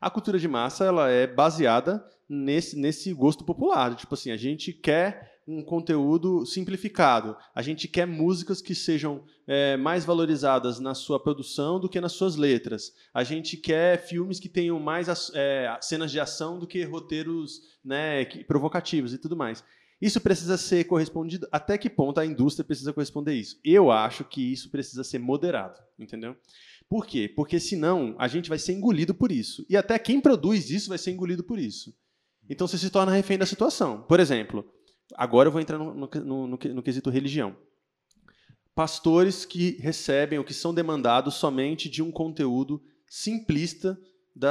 A cultura de massa ela é baseada nesse, nesse gosto popular. Tipo assim, a gente quer um conteúdo simplificado. A gente quer músicas que sejam é, mais valorizadas na sua produção do que nas suas letras. A gente quer filmes que tenham mais é, cenas de ação do que roteiros né, provocativos e tudo mais. Isso precisa ser correspondido. Até que ponto a indústria precisa corresponder isso? Eu acho que isso precisa ser moderado, entendeu? Por quê? Porque senão a gente vai ser engolido por isso. E até quem produz isso vai ser engolido por isso. Então você se torna refém da situação. Por exemplo, Agora eu vou entrar no, no, no, no quesito religião. Pastores que recebem ou que são demandados somente de um conteúdo simplista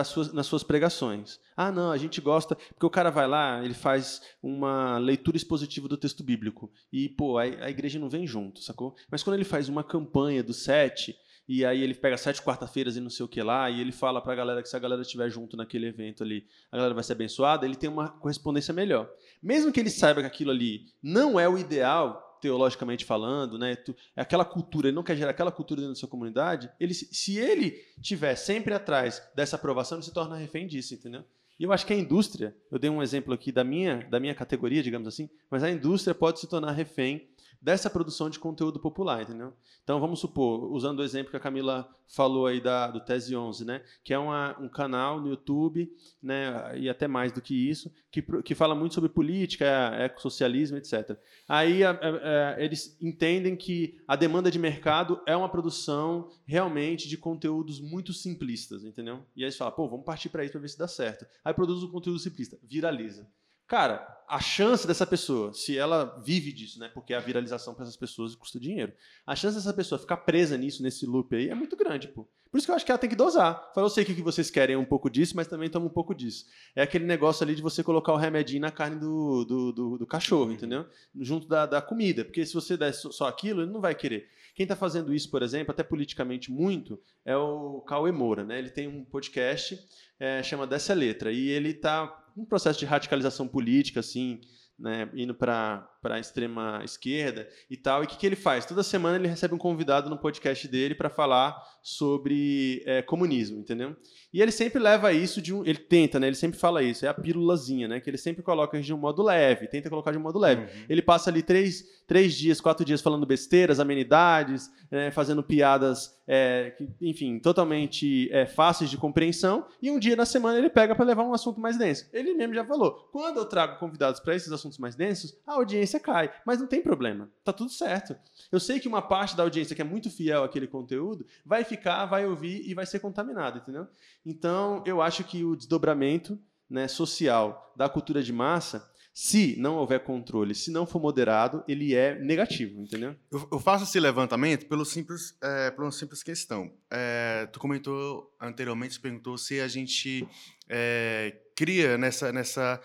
suas, nas suas pregações. Ah, não, a gente gosta. Porque o cara vai lá, ele faz uma leitura expositiva do texto bíblico. E, pô, a, a igreja não vem junto, sacou? Mas quando ele faz uma campanha do sete, e aí ele pega sete quarta-feiras e não sei o que lá, e ele fala para a galera que se a galera estiver junto naquele evento ali, a galera vai ser abençoada, ele tem uma correspondência melhor. Mesmo que ele saiba que aquilo ali não é o ideal, teologicamente falando, né? É aquela cultura, ele não quer gerar aquela cultura dentro da sua comunidade, ele, se ele tiver sempre atrás dessa aprovação, ele se torna refém disso, entendeu? E eu acho que a indústria, eu dei um exemplo aqui da minha, da minha categoria, digamos assim, mas a indústria pode se tornar refém dessa produção de conteúdo popular, entendeu? Então vamos supor, usando o exemplo que a Camila falou aí da, do Tese 11, né, que é uma, um canal no YouTube, né, e até mais do que isso, que, que fala muito sobre política, ecossocialismo, etc. Aí a, a, a, eles entendem que a demanda de mercado é uma produção realmente de conteúdos muito simplistas, entendeu? E aí eles falam, pô, vamos partir para isso para ver se dá certo. Aí produz um conteúdo simplista, viraliza. Cara, a chance dessa pessoa, se ela vive disso, né? Porque a viralização para essas pessoas custa dinheiro. A chance dessa pessoa ficar presa nisso, nesse loop aí, é muito grande, pô. Por isso que eu acho que ela tem que dosar. Fala, eu sei que vocês querem um pouco disso, mas também toma um pouco disso. É aquele negócio ali de você colocar o remedinho na carne do, do, do, do cachorro, entendeu? Junto da, da comida. Porque se você der só aquilo, ele não vai querer. Quem está fazendo isso, por exemplo, até politicamente muito, é o Cauê Moura, né? Ele tem um podcast, é, chama Dessa Letra, e ele está um processo de radicalização política, assim, né, indo para a extrema esquerda e tal. E o que, que ele faz? Toda semana ele recebe um convidado no podcast dele para falar sobre é, comunismo, entendeu? E ele sempre leva isso de um. Ele tenta, né? Ele sempre fala isso, é a pílulazinha, né? Que ele sempre coloca de um modo leve, tenta colocar de um modo leve. Uhum. Ele passa ali três, três dias, quatro dias falando besteiras, amenidades, né? fazendo piadas, é, que, enfim, totalmente é, fáceis de compreensão. E um dia na semana ele pega para levar um assunto mais denso. Ele mesmo já falou: quando eu trago convidados para esses assuntos mais densos, a audiência cai. Mas não tem problema, tá tudo certo. Eu sei que uma parte da audiência que é muito fiel àquele conteúdo vai ficar, vai ouvir e vai ser contaminada, entendeu? Então, eu acho que o desdobramento né, social da cultura de massa, se não houver controle, se não for moderado, ele é negativo, entendeu? Eu, eu faço esse levantamento pelo simples, é, por uma simples questão. É, tu comentou anteriormente, perguntou se a gente é, cria nessa, nessa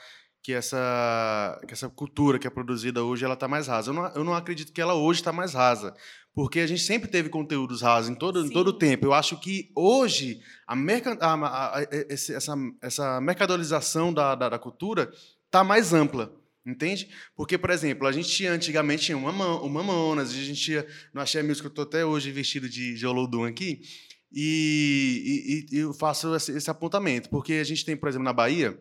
que essa, que essa cultura que é produzida hoje ela está mais rasa. Eu não, eu não acredito que ela hoje está mais rasa, porque a gente sempre teve conteúdos rasos em todo, em todo o tempo. Eu acho que hoje a, merca, a, a, a essa, essa mercadolização da, da, da cultura está mais ampla. Entende? Porque, por exemplo, a gente tinha, antigamente tinha uma, uma Mamonas, a gente tinha, no Axé Music, eu estou até hoje vestido de, de Olodum aqui, e, e, e eu faço esse, esse apontamento, porque a gente tem, por exemplo, na Bahia,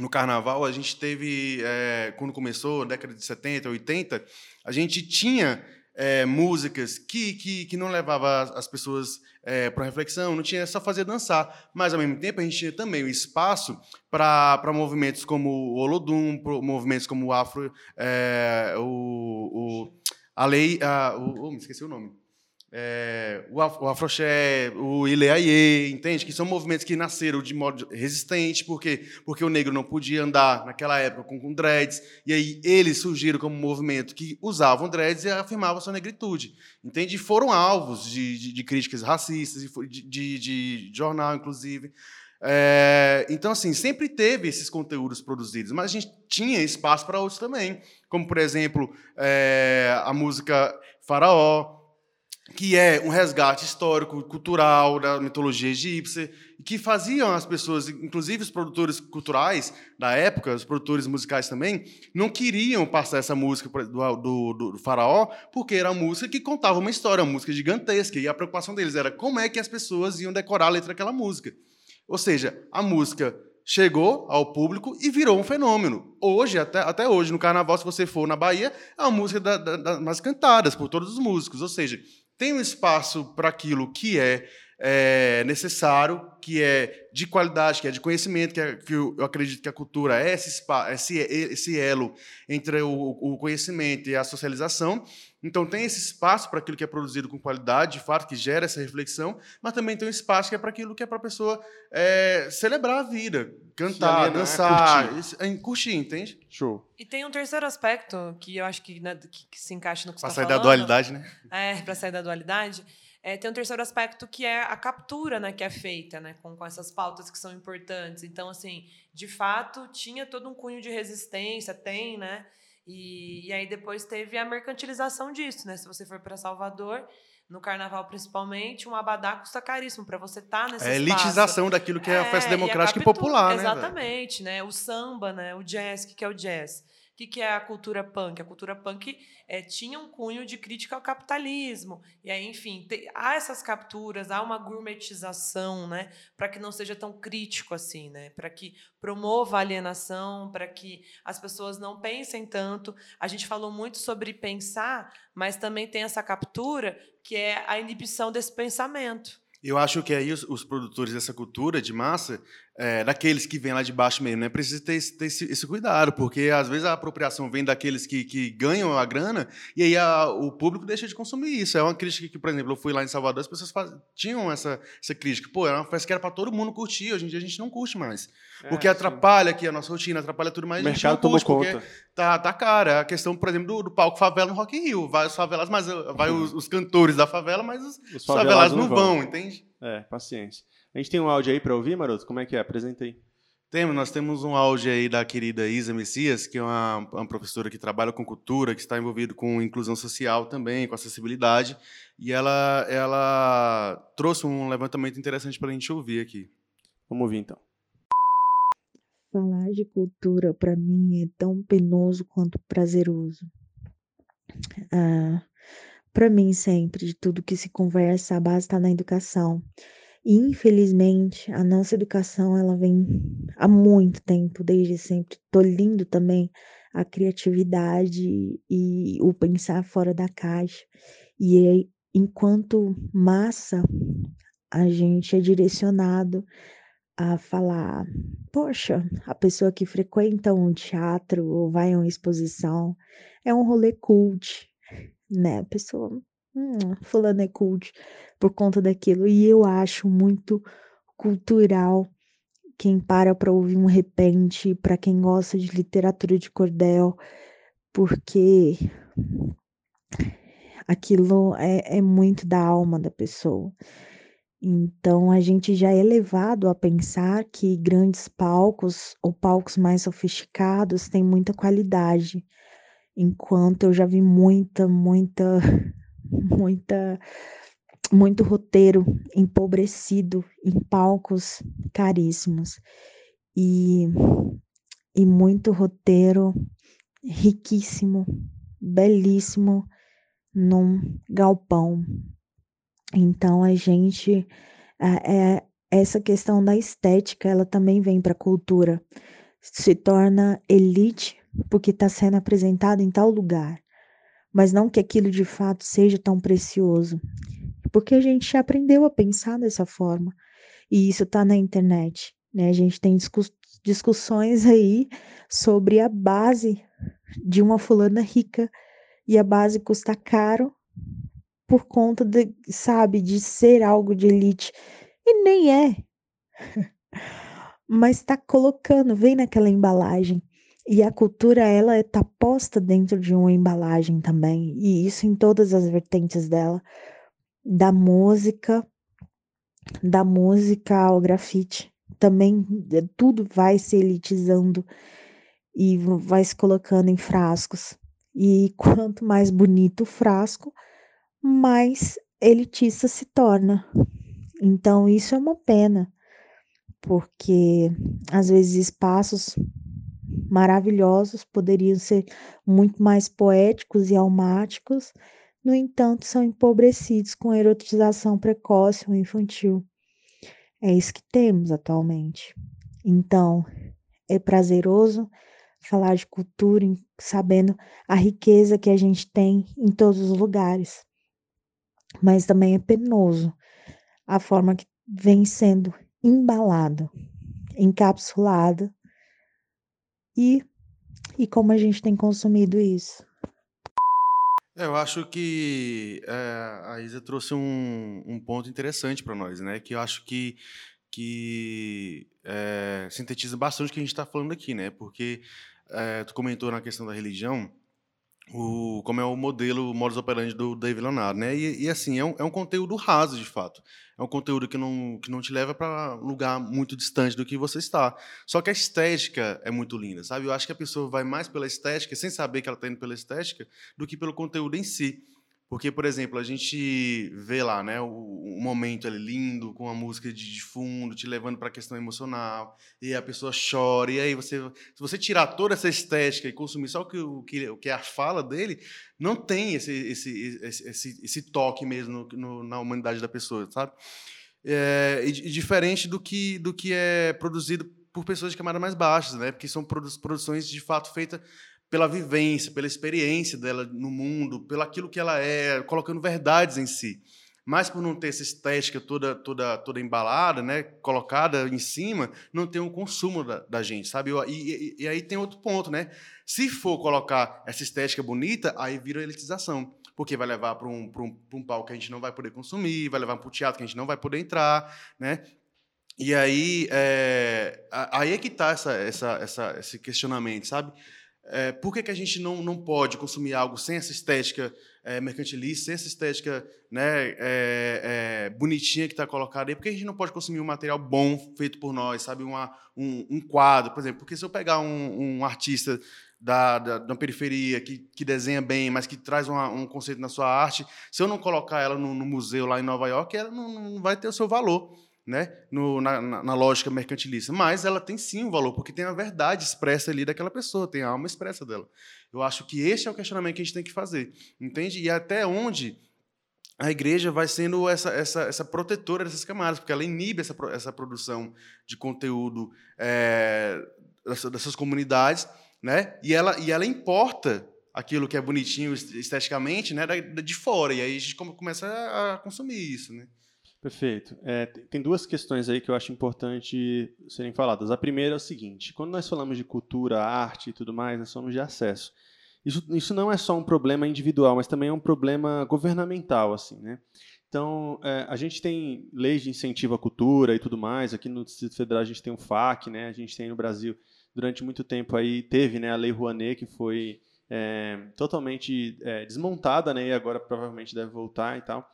no carnaval, a gente teve, é, quando começou, década de 70, 80, a gente tinha é, músicas que, que, que não levava as pessoas é, para reflexão, não tinha só fazer dançar, mas ao mesmo tempo a gente tinha também o espaço para movimentos como o Olodum, movimentos como o Afro, o, o, a lei, a, o, oh, me esqueci o nome, é, o, Af o Ileaie, entende? Que são movimentos que nasceram de modo resistente, porque, porque o negro não podia andar naquela época com, com dreads, e aí eles surgiram como movimento que usavam dreads e afirmavam sua negritude, entende? E foram alvos de, de, de críticas racistas, de, de, de jornal, inclusive. É, então, assim, sempre teve esses conteúdos produzidos, mas a gente tinha espaço para outros também, como, por exemplo, é, a música Faraó, que é um resgate histórico, cultural da mitologia egípcia, que faziam as pessoas, inclusive os produtores culturais da época, os produtores musicais também, não queriam passar essa música do, do, do, faraó, porque era uma música que contava uma história, uma música gigantesca, e a preocupação deles era como é que as pessoas iam decorar a letra daquela música. Ou seja, a música chegou ao público e virou um fenômeno. Hoje, até, até hoje, no carnaval, se você for na Bahia, é uma música da, da, das mais cantadas por todos os músicos. Ou seja, tem um espaço para aquilo que é, é, necessário, que é de qualidade, que é de conhecimento, que, é, que eu, acredito que a cultura é esse, esse, esse elo entre o, o, conhecimento e a socialização. Então, tem esse espaço para aquilo que é produzido com qualidade, de fato, que gera essa reflexão, mas também tem um espaço que é para aquilo que é para a pessoa é, celebrar a vida, cantar, alienar, dançar, curtir. É, curtir, entende? Show. E tem um terceiro aspecto que eu acho que, né, que, que se encaixa no que você está falando. Para sair da dualidade, né? É, para sair da dualidade é, tem um terceiro aspecto que é a captura né, que é feita né, com, com essas pautas que são importantes. Então, assim, de fato, tinha todo um cunho de resistência, tem, né? E, e aí depois teve a mercantilização disso, né? Se você for para Salvador, no carnaval principalmente, um abadá custa caríssimo para você estar tá nesse É a elitização daquilo que é, é a festa democrática e, e popular, né? Exatamente, né? O samba, né? O jazz, o que é o jazz? Que, que é a cultura punk? A cultura punk é, tinha um cunho de crítica ao capitalismo. E aí, enfim, há essas capturas, há uma gourmetização, né? Para que não seja tão crítico assim, né? Para que promova a alienação, para que as pessoas não pensem tanto. A gente falou muito sobre pensar, mas também tem essa captura que é a inibição desse pensamento. Eu acho que aí os, os produtores dessa cultura de massa é, daqueles que vêm lá de baixo mesmo, né? Precisa ter, esse, ter esse, esse, cuidado, porque às vezes a apropriação vem daqueles que, que ganham a grana e aí a, o público deixa de consumir isso. É uma crítica que, por exemplo, eu fui lá em Salvador, as pessoas faz, tinham essa, essa crítica. Pô, era uma festa que era para todo mundo curtir, hoje em dia a gente não curte mais. É, porque atrapalha aqui a nossa rotina, atrapalha tudo mais. O mercado toma conta. Tá, tá cara. A questão, por exemplo, do, do, palco favela no Rock in Rio. Vai os favelas, mas vai uhum. os, os, cantores da favela, mas os, os favelados, favelados não vão, vão entende? É, paciência. A gente tem um áudio aí para ouvir, Maroto? Como é que é? Apresenta aí. Temos, nós temos um áudio aí da querida Isa Messias, que é uma, uma professora que trabalha com cultura, que está envolvida com inclusão social também, com acessibilidade, e ela, ela trouxe um levantamento interessante para a gente ouvir aqui. Vamos ouvir então. Falar de cultura para mim é tão penoso quanto prazeroso. Ah, para mim sempre, de tudo que se conversa, a base está na educação. E, infelizmente, a nossa educação ela vem há muito tempo, desde sempre, tolhindo também a criatividade e o pensar fora da caixa. E aí, enquanto massa, a gente é direcionado a falar, poxa, a pessoa que frequenta um teatro ou vai a uma exposição é um rolê cult, né? A pessoa Hum, fulano é cult por conta daquilo. E eu acho muito cultural quem para para ouvir um repente, para quem gosta de literatura de cordel, porque aquilo é, é muito da alma da pessoa. Então a gente já é levado a pensar que grandes palcos ou palcos mais sofisticados têm muita qualidade, enquanto eu já vi muita, muita muita muito roteiro empobrecido em palcos caríssimos e, e muito roteiro riquíssimo, belíssimo num galpão. Então a gente é, é essa questão da estética, ela também vem para a cultura. Se torna elite porque está sendo apresentado em tal lugar mas não que aquilo de fato seja tão precioso, porque a gente aprendeu a pensar dessa forma, e isso está na internet, né? A gente tem discussões aí sobre a base de uma fulana rica e a base custa caro por conta de, sabe, de ser algo de elite. E nem é. [LAUGHS] Mas está colocando, vem naquela embalagem. E a cultura, ela está posta dentro de uma embalagem também, e isso em todas as vertentes dela, da música, da música ao grafite. Também eh, tudo vai se elitizando e vai se colocando em frascos. E [LAUGHS] quanto mais bonito o frasco, mais elitista se torna. Então, isso é uma pena, porque às vezes espaços maravilhosos, poderiam ser muito mais poéticos e almáticos, no entanto, são empobrecidos com erotização precoce ou infantil. É isso que temos atualmente. Então, é prazeroso falar de cultura, sabendo a riqueza que a gente tem em todos os lugares. Mas também é penoso a forma que vem sendo embalado, encapsulado e, e como a gente tem consumido isso. É, eu acho que é, a Isa trouxe um, um ponto interessante para nós, né? Que eu acho que, que é, sintetiza bastante o que a gente está falando aqui, né? Porque é, tu comentou na questão da religião, o, como é o modelo, o modus operandi do David Leonardo, né? E, e assim, é um, é um conteúdo raso, de fato. É um conteúdo que não, que não te leva para lugar muito distante do que você está. Só que a estética é muito linda, sabe? Eu acho que a pessoa vai mais pela estética, sem saber que ela está indo pela estética, do que pelo conteúdo em si. Porque, por exemplo, a gente vê lá, né, o, o momento ali lindo, com a música de, de fundo, te levando para a questão emocional, e a pessoa chora, e aí você, se você tirar toda essa estética e consumir só o que, o que, o que é a fala dele, não tem esse, esse, esse, esse, esse toque mesmo no, no, na humanidade da pessoa, sabe? É, e, e diferente do que, do que é produzido por pessoas de camadas mais baixas, né? Porque são produ produções de fato feitas pela vivência, pela experiência dela no mundo, pelo aquilo que ela é, colocando verdades em si. Mas por não ter essa estética toda toda toda embalada, né, colocada em cima, não tem um consumo da, da gente, sabe? E, e, e, aí tem outro ponto, né? Se for colocar essa estética bonita, aí vira elitização. Porque vai levar para um, um, um palco que a gente não vai poder consumir, vai levar para o teatro que a gente não vai poder entrar, né? E aí, é, aí é que está essa, essa, essa, esse questionamento, sabe? É, por que, que a gente não, não pode consumir algo sem essa estética é, mercantilista, sem essa estética né, é, é bonitinha que está colocada aí? Por que a gente não pode consumir um material bom feito por nós, sabe? Uma, um, um quadro, por exemplo. Porque se eu pegar um, um artista da, da, da, periferia que, que desenha bem, mas que traz uma, um conceito na sua arte, se eu não colocar ela no, no museu lá em Nova York, ela não, não vai ter o seu valor né, no, na, na, lógica mercantilista. Mas ela tem sim um valor, porque tem a verdade expressa ali daquela pessoa, tem a alma expressa dela. Eu acho que esse é o questionamento que a gente tem que fazer, entende? E até onde a igreja vai sendo essa, essa, essa protetora dessas camadas, porque ela inibe essa, essa produção de conteúdo é, dessas comunidades, né? E ela, e ela importa aquilo que é bonitinho esteticamente, né, de fora. E aí a gente começa a consumir isso, né? Perfeito. É, tem duas questões aí que eu acho importante serem faladas. A primeira é o seguinte: quando nós falamos de cultura, arte e tudo mais, nós falamos de acesso. Isso, isso não é só um problema individual, mas também é um problema governamental, assim, né? Então, é, a gente tem leis de incentivo à cultura e tudo mais. Aqui no Distrito Federal a gente tem o FAC, né? A gente tem no Brasil durante muito tempo aí teve, né, a Lei Rouanet que foi é, totalmente é, desmontada, né? E agora provavelmente deve voltar e tal.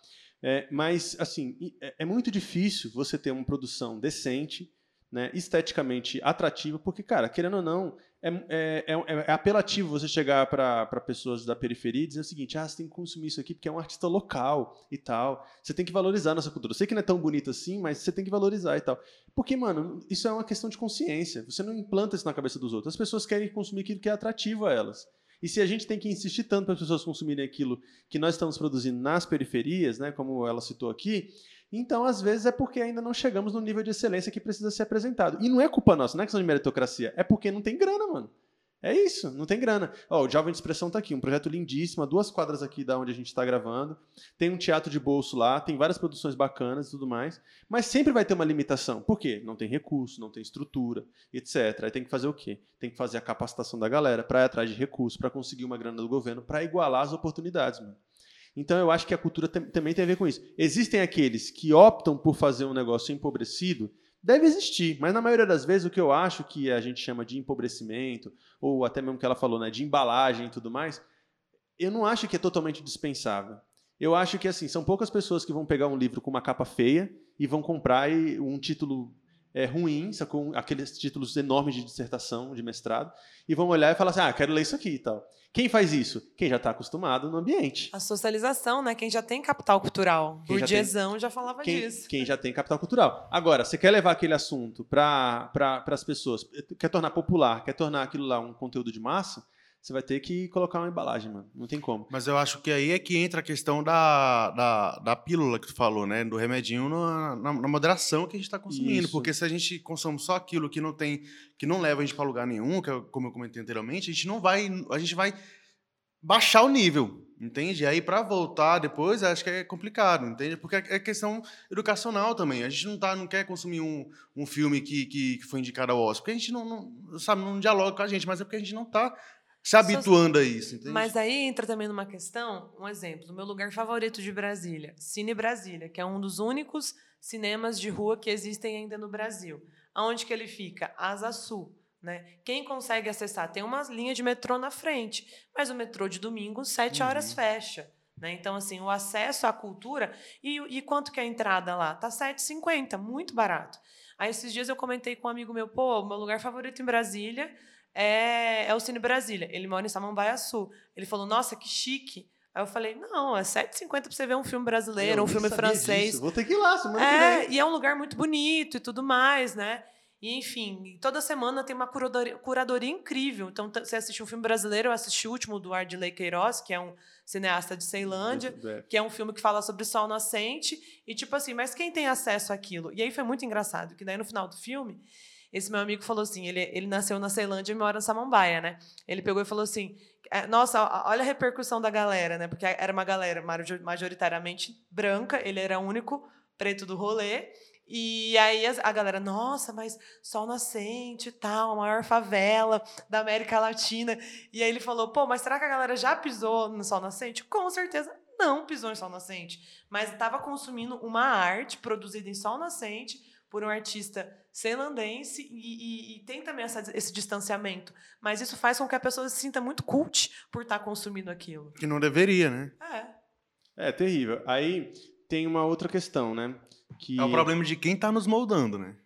É, mas, assim, é, é muito difícil você ter uma produção decente, né, esteticamente atrativa, porque, cara, querendo ou não, é, é, é, é apelativo você chegar para pessoas da periferia e dizer o seguinte: ah, você tem que consumir isso aqui porque é um artista local e tal. Você tem que valorizar a nossa cultura. Eu sei que não é tão bonito assim, mas você tem que valorizar e tal. Porque, mano, isso é uma questão de consciência. Você não implanta isso na cabeça dos outros. As pessoas querem consumir aquilo que é atrativo a elas. E se a gente tem que insistir tanto para as pessoas consumirem aquilo que nós estamos produzindo nas periferias, né, como ela citou aqui, então às vezes é porque ainda não chegamos no nível de excelência que precisa ser apresentado. E não é culpa nossa, não é questão de meritocracia, é porque não tem grana, mano. É isso, não tem grana. Ó, o Jovem de Expressão está aqui, um projeto lindíssimo, duas quadras aqui da onde a gente está gravando. Tem um teatro de bolso lá, tem várias produções bacanas e tudo mais. Mas sempre vai ter uma limitação. Por quê? Não tem recurso, não tem estrutura, etc. Aí tem que fazer o quê? Tem que fazer a capacitação da galera para ir atrás de recursos, para conseguir uma grana do governo, para igualar as oportunidades, mano. Então eu acho que a cultura também tem a ver com isso. Existem aqueles que optam por fazer um negócio empobrecido Deve existir, mas na maioria das vezes o que eu acho que a gente chama de empobrecimento, ou até mesmo que ela falou, né, de embalagem e tudo mais, eu não acho que é totalmente dispensável. Eu acho que assim, são poucas pessoas que vão pegar um livro com uma capa feia e vão comprar um título é, ruim, com aqueles títulos enormes de dissertação, de mestrado, e vão olhar e falar assim: ah, quero ler isso aqui e tal. Quem faz isso? Quem já está acostumado no ambiente. A socialização, né? Quem já tem capital cultural. O Burguesão já, já, falava quem, disso. Quem já tem capital cultural. Agora, você quer levar aquele assunto para pra, as pessoas, quer tornar popular, quer tornar aquilo lá um conteúdo de massa, você vai ter que colocar uma embalagem, mano. Não tem como. Mas eu acho que aí é que entra a questão da, da, da pílula que tu falou, né? Do remedinho na, na, na moderação que a gente está consumindo. Isso. Porque se a gente consome só aquilo que não tem, que não leva a gente para lugar nenhum, que é como eu comentei anteriormente, a gente não vai. A gente vai baixar o nível. Entende? E aí, para voltar depois, acho que é complicado, entende? Porque é, é questão educacional também. A gente não, tá, não quer consumir um, um filme que, que, que foi indicado ao Oscar, porque a gente não, não, sabe, não dialoga com a gente, mas é porque a gente não está se habituando a isso, entende? Mas aí entra também numa questão, um exemplo, o meu lugar favorito de Brasília, Cine Brasília, que é um dos únicos cinemas de rua que existem ainda no Brasil. Aonde que ele fica? Asa Sul. Né? Quem consegue acessar? Tem uma linha de metrô na frente, mas o metrô de domingo, sete uhum. horas, fecha. Né? Então, assim, o acesso à cultura. E, e quanto que é a entrada lá? Tá 7,50, muito barato. Aí, esses dias eu comentei com um amigo meu, pô, meu lugar favorito em Brasília é, é o Cine Brasília. Ele mora em Samambaia Sul. Ele falou, nossa, que chique. Aí eu falei, não, é 7,50 pra você ver um filme brasileiro, Eu um filme francês. disso. Vou ter que ir lá semana que É, vem. e é um lugar muito bonito e tudo mais, né? E, enfim, toda semana tem uma curadoria, curadoria incrível. Então, você assistiu um filme brasileiro, eu assisti o último do Ardley Queiroz, que é um cineasta de Ceilândia, É. que é um filme que fala sobre sol nascente. E, tipo assim, mas quem tem acesso àquilo? E aí foi muito engraçado, que daí no final do filme, esse meu amigo falou assim: ele, ele nasceu na Ceilândia e mora em Samambaia, né? Ele pegou e falou assim: é, Nossa, olha a repercussão da galera, né? Porque era uma galera major- majoritariamente branca, ele era o único preto do rolê. E aí a galera, nossa, mas sol nascente e tal, a maior favela da América Latina. E aí ele falou, pô, mas será que a galera já pisou no sol nascente? Com certeza não pisou em sol nascente, mas estava consumindo uma arte produzida em sol nascente por um artista celandense e, e- e tem também essa- esse distanciamento. Mas isso faz com que a pessoa se sinta muito cult por estar consumindo aquilo. Que não deveria, né? É. É terrível. Aí tem uma outra questão, né? Que... É o problema de quem tá nos moldando, né?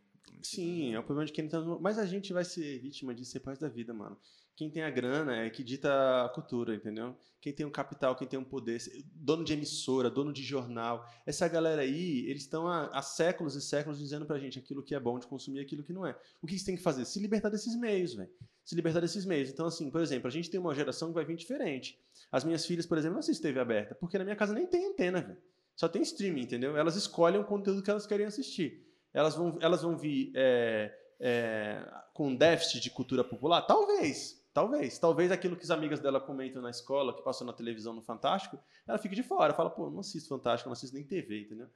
Sim, é o problema de quem tá. no- Mas a gente vai ser vítima disso depois da vida, mano. Quem tem a grana é que dita a cultura, entendeu? Quem tem o capital, quem tem o poder, dono de emissora, dono de jornal. Essa galera aí, eles estão há, há séculos e séculos dizendo pra gente aquilo que é bom de consumir aquilo que não é. O que você tem que fazer? Se libertar desses meios, velho. Se libertar desses meios. Então, assim, por exemplo, a gente tem uma geração que vai vir diferente. As minhas filhas, por exemplo, não assistem TV aberta, porque na minha casa nem tem antena, velho. Só tem streaming, entendeu? Elas escolhem o conteúdo que elas querem assistir. Elas vão, elas vão vir é, é, com déficit de cultura popular? Talvez. Talvez. Talvez aquilo que as amigas dela comentam na escola, que passou na televisão no Fantástico, ela fique de fora. Fala, pô, não assisto Fantástico, não assisto nem TV, entendeu?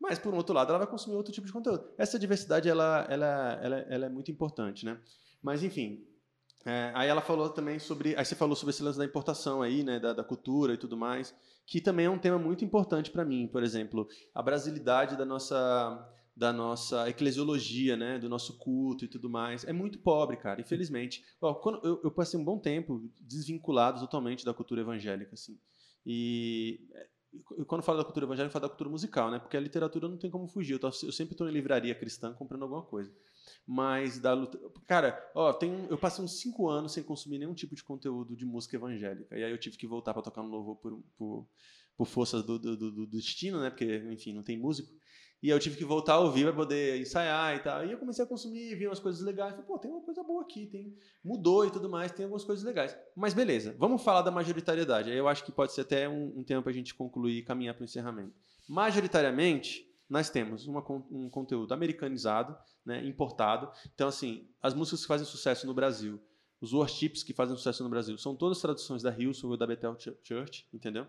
Mas, por um outro lado, ela vai consumir outro tipo de conteúdo. Essa diversidade, ela, ela, ela, ela é muito importante, né? Mas, enfim, é, aí ela falou também sobre. Aí você falou sobre esse lance da importação aí, né? Da, da cultura e tudo mais, que também é um tema muito importante para mim, por exemplo, a brasilidade da nossa da nossa eclesiologia, né, do nosso culto e tudo mais, é muito pobre, cara, infelizmente. Ó, quando eu, eu passei um bom tempo desvinculado totalmente da cultura evangélica, assim. E e quando eu falo da cultura evangélica, eu falo da cultura musical, né? Porque a literatura não tem como fugir. Eu, tô- eu sempre estou em livraria cristã comprando alguma coisa. Mas da luta. Cara, ó, tem eu passei uns cinco anos sem consumir nenhum tipo de conteúdo de música evangélica. E aí eu tive que voltar para tocar no louvor por, por, por forças do, do, do- do destino, né? Porque, enfim, não tem músico. E eu tive que voltar a ouvir para poder ensaiar e tal. E eu comecei a consumir, vi umas coisas legais. Falei, pô, tem uma coisa boa aqui, tem mudou e tudo mais, tem algumas coisas legais. Mas beleza, vamos falar da majoritariedade. Eu acho que pode ser até um, um tempo para a gente concluir e caminhar para o encerramento. Majoritariamente, nós temos uma um conteúdo americanizado, né, importado. Então, assim, as músicas que fazem sucesso no Brasil, os worships que fazem sucesso no Brasil, são todas traduções da Hillsong ou da Bethel Ch- Church, entendeu?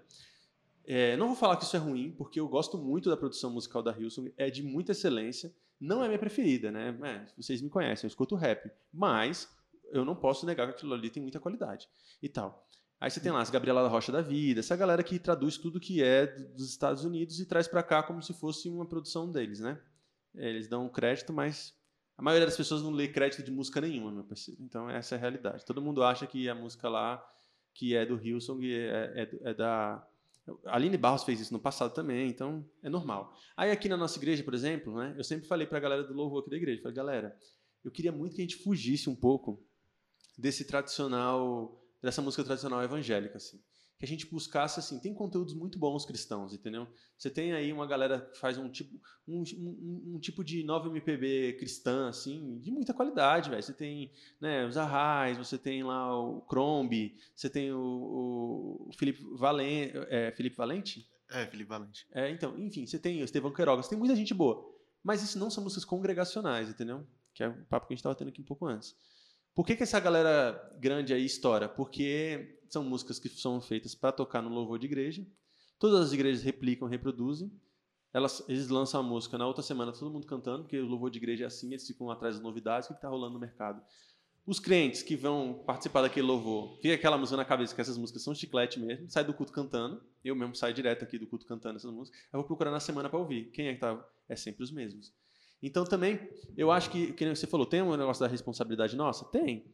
É, não vou falar que isso é ruim, porque eu gosto muito da produção musical da Hillsong, é de muita excelência. Não é minha preferida, né? É, vocês me conhecem, eu escuto rap. Mas eu não posso negar que aquilo ali tem muita qualidade e tal. Aí você tem lá as Gabriela da Rocha da Vida, essa galera que traduz tudo que é dos Estados Unidos e traz pra cá como se fosse uma produção deles, né? Eles dão crédito, mas a maioria das pessoas não lê crédito de música nenhuma, meu parceiro. Então essa é a realidade. Todo mundo acha que a música lá, que é do Hillsong, é, é, é da... A Aline Barros fez isso no passado também, então é normal. Aí aqui na nossa igreja, por exemplo, né, eu sempre falei pra galera do louvor aqui da igreja, falei, galera, eu queria muito que a gente fugisse um pouco desse tradicional, dessa música tradicional evangélica, assim. Que a gente buscasse, assim, tem conteúdos muito bons cristãos, entendeu? Você tem aí uma galera que faz um tipo, um, um, um tipo de nova MPB cristã, assim, de muita qualidade, velho. Você tem, né, os Arrais, você tem lá o Crombie, você tem o, o Felipe Valente, é, Felipe Valente? É, Felipe Valente. É, então, enfim, você tem o Estevão Queiroga, você tem muita gente boa. Mas isso não são músicas congregacionais, entendeu? Que é o papo que a gente estava tendo aqui um pouco antes. Por que, que essa galera grande aí estoura? Porque são músicas que são feitas para tocar no louvor de igreja. Todas as igrejas replicam, reproduzem. Elas, eles lançam a música na outra semana, todo mundo cantando, porque o louvor de igreja é assim, eles ficam atrás das novidades, o que está rolando no mercado. Os crentes que vão participar daquele louvor, fica aquela música na cabeça, que essas músicas são chiclete mesmo, sai do culto cantando. Eu mesmo saio direto aqui do culto cantando essas músicas. Eu vou procurar na semana para ouvir. Quem é que tá? É sempre os mesmos. Então também, eu acho que, que você falou, tem um negócio da responsabilidade nossa? Tem.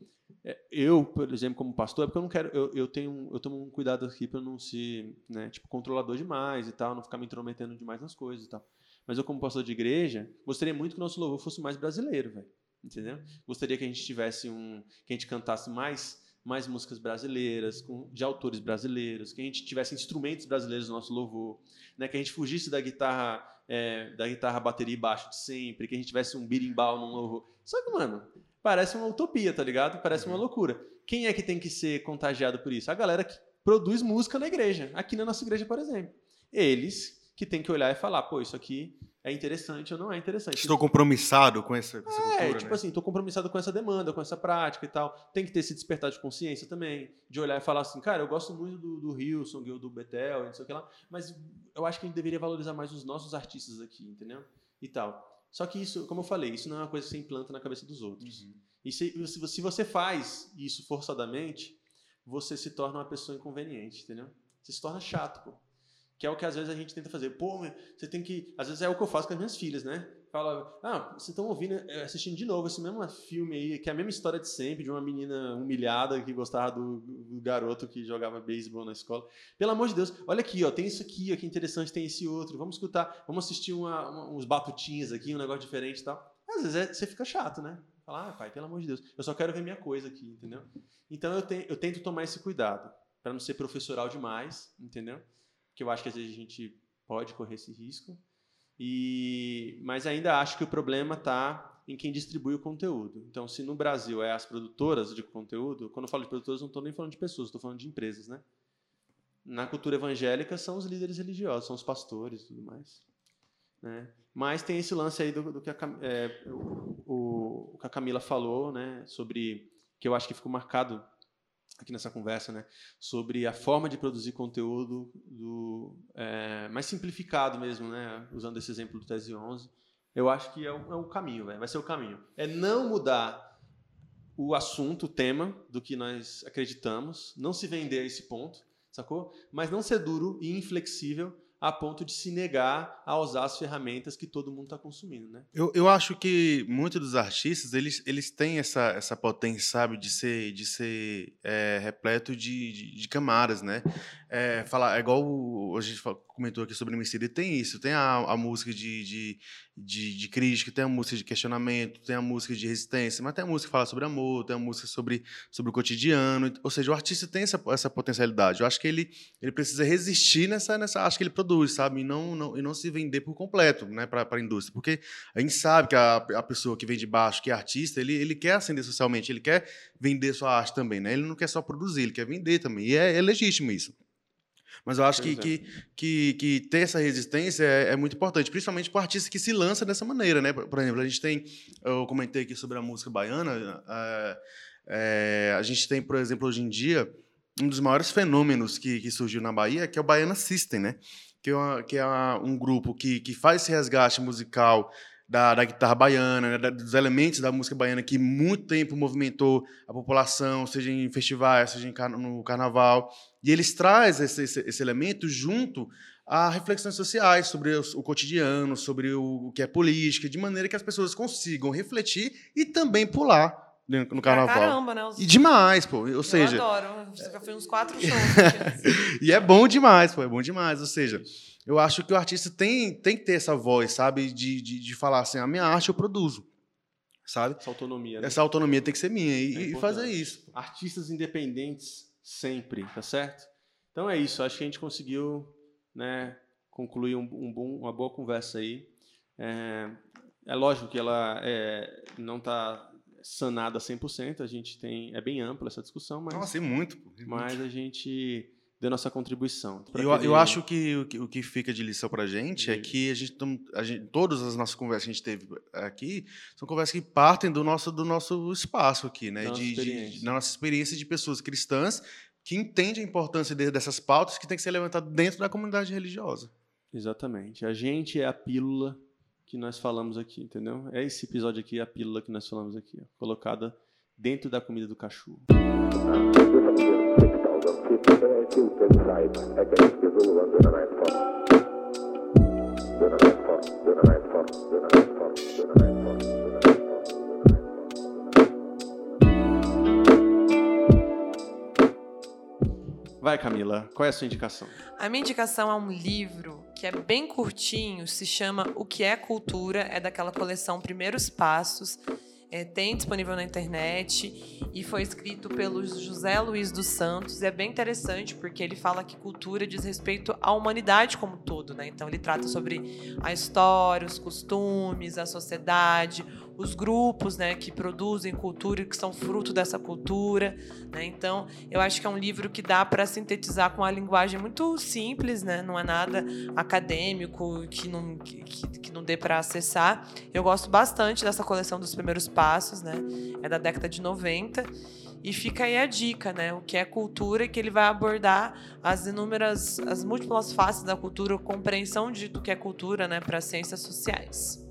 É, Eu, por exemplo, como pastor, é porque eu não quero, eu, eu tenho, eu tomo um cuidado aqui para não ser, né, tipo, controlador demais e tal, não ficar me intrometendo demais nas coisas e tal. Mas eu, como pastor de igreja, gostaria muito que o nosso louvor fosse mais brasileiro, velho. Entendeu? Gostaria que a gente tivesse um, que a gente cantasse mais mais músicas brasileiras, com, de autores brasileiros, que a gente tivesse instrumentos brasileiros no nosso louvor, né? que a gente fugisse da guitarra, é, da guitarra, bateria e baixo de sempre, que a gente tivesse um birimbau no louvor. Só que, mano, parece uma utopia, tá ligado? Parece uma loucura. Quem é que tem que ser contagiado por isso? A galera que produz música na igreja, aqui na nossa igreja, por exemplo. Eles que tem que olhar e falar, pô, isso aqui é interessante ou não é interessante. Estou compromissado com essa, com essa é, cultura, tipo né? assim, estou compromissado com essa demanda, com essa prática e tal. Tem que ter esse despertar de consciência também, de olhar e falar assim, cara, eu gosto muito do, do Hillsong, do Betel, não sei o que lá, mas eu acho que a gente deveria valorizar mais os nossos artistas aqui, entendeu? E tal. Só que isso, como eu falei, isso não é uma coisa que você implanta na cabeça dos outros. Uhum. E se, se, se você faz isso forçadamente, você se torna uma pessoa inconveniente, entendeu? Você se torna chato, pô. Que é o que às vezes a gente tenta fazer. Pô, você tem que. Às vezes é o que eu faço com as minhas filhas, né? Fala, ah, vocês estão ouvindo, eh, assistindo de novo esse mesmo filme aí, que é a mesma história de sempre, de uma menina humilhada que gostava do, do garoto que jogava beisebol na escola. Pelo amor de Deus, olha aqui, ó, tem isso aqui, ó, que interessante, tem esse outro. Vamos escutar, vamos assistir uma, uma, uns batutinhos aqui, um negócio diferente e tal. Às vezes é, você fica chato, né? Fala, ah, pai, pelo amor de Deus, eu só quero ver minha coisa aqui, entendeu? Então eu, te, eu tento tomar esse cuidado, para não ser professoral demais, entendeu? Que eu acho que às vezes a gente pode correr esse risco. E, mas ainda acho que o problema está em quem distribui o conteúdo. Então, se no Brasil é as produtoras de conteúdo, quando eu falo de produtoras, não estou nem falando de pessoas, estou falando de empresas, né? Na cultura evangélica são os líderes religiosos, são os pastores tudo mais. Né? Mas tem esse lance aí do, do que a, é, o, o, que a Camila falou, né? Sobre que eu acho que ficou marcado aqui nessa conversa, né, sobre a forma de produzir conteúdo do, é, mais simplificado mesmo, né, usando esse exemplo do Tese 11, eu acho que é o, é o caminho, véio, vai ser o caminho. É não mudar o assunto, o tema do que nós acreditamos, não se vender a esse ponto, sacou? Mas não ser duro e inflexível a ponto de se negar a usar as ferramentas que todo mundo está consumindo, né? Eu, eu acho que muitos dos artistas eles, eles têm essa, essa potência, sabe, de ser de ser é, repleto de, de, de, camadas, né? É, falar, é igual o, a gente comentou aqui sobre o Emicida, tem isso, tem a, a música de, de, de, de, crítica, tem a música de questionamento, tem a música de resistência, mas tem a música que fala sobre amor, tem a música sobre, sobre o cotidiano, ou seja, o artista tem essa, essa potencialidade. Eu acho que ele, ele precisa resistir nessa, nessa acho que ele produz, sabe, e não, não, e não se vender por completo, né, para a indústria, porque a gente sabe que a, a pessoa que vem de baixo, que é artista, ele, ele quer ascender socialmente, ele quer vender sua arte também, né, ele não quer só produzir, ele quer vender também, e é, é legítimo isso. Mas eu acho que, é. que, que, que, ter essa resistência é, é muito importante, principalmente para o artista que se lança dessa maneira. Né? Por exemplo, a gente tem, eu comentei aqui sobre a música baiana, é, é, a gente tem, por exemplo, hoje em dia, um dos maiores fenômenos que, que surgiu na Bahia, que é o Baiana System, né? que é, uma, que é uma, um grupo que, que faz esse resgate musical da, da, guitarra baiana, né, dos elementos da música baiana que muito tempo movimentou a população, seja em festivais, seja em, no carnaval. E eles trazem esse, esse, esse elemento junto a reflexões sociais sobre o, o cotidiano, sobre o, o, que é política, de maneira que as pessoas consigam refletir e também pular no carnaval. Caramba, né? Os... E demais, pô. Ou eu seja. Eu adoro. Você já fez uns quatro shows. [LAUGHS] e é bom demais, pô. É bom demais. Ou seja, eu acho que o artista tem, tem que ter essa voz, sabe? De, de, de falar assim: a minha arte eu produzo. Sabe? Essa autonomia. Né? Essa autonomia tem que ser minha. E, é e fazer isso. Artistas independentes sempre, tá certo? Então é isso, acho que a gente conseguiu né, concluir um, um bom, uma boa conversa aí. É, é lógico que ela é, não está sanada 100%, a gente tem é bem ampla essa discussão, mas Nossa, muito, mas a gente deu nossa contribuição. Eu, eu acho que o, que o, que fica de lição para a gente é que a gente, a gente, todas as nossas conversas que a gente teve aqui são conversas que partem do nosso, do nosso espaço aqui, né? Nossa de, de, da nossa experiência de pessoas cristãs que entendem a importância dessas pautas que tem que ser levantadas dentro da comunidade religiosa. Exatamente. A gente é a pílula que nós falamos aqui, entendeu? É esse episódio aqui, a pílula que nós falamos aqui, ó, colocada dentro da comida do cachorro. Vai, Camila, qual é a sua indicação? A minha indicação é um livro que é bem curtinho, se chama O que é Cultura, é daquela coleção Primeiros Passos. É, tem disponível na internet e foi escrito pelo José Luiz dos Santos. E é bem interessante porque ele fala que cultura diz respeito à humanidade como um todo, né? Então ele trata sobre a história, os costumes, a sociedade, os grupos né, que produzem cultura e que são fruto dessa cultura. Né? Então, eu acho que é um livro que dá para sintetizar com uma linguagem muito simples, né? não é nada acadêmico que não, que, que não dê para acessar. Eu gosto bastante dessa coleção dos primeiros passos, né? é da década de 90. E fica aí a dica, né? O que é cultura que ele vai abordar as inúmeras, as múltiplas faces da cultura, compreensão de, do que é cultura, né, para ciências sociais.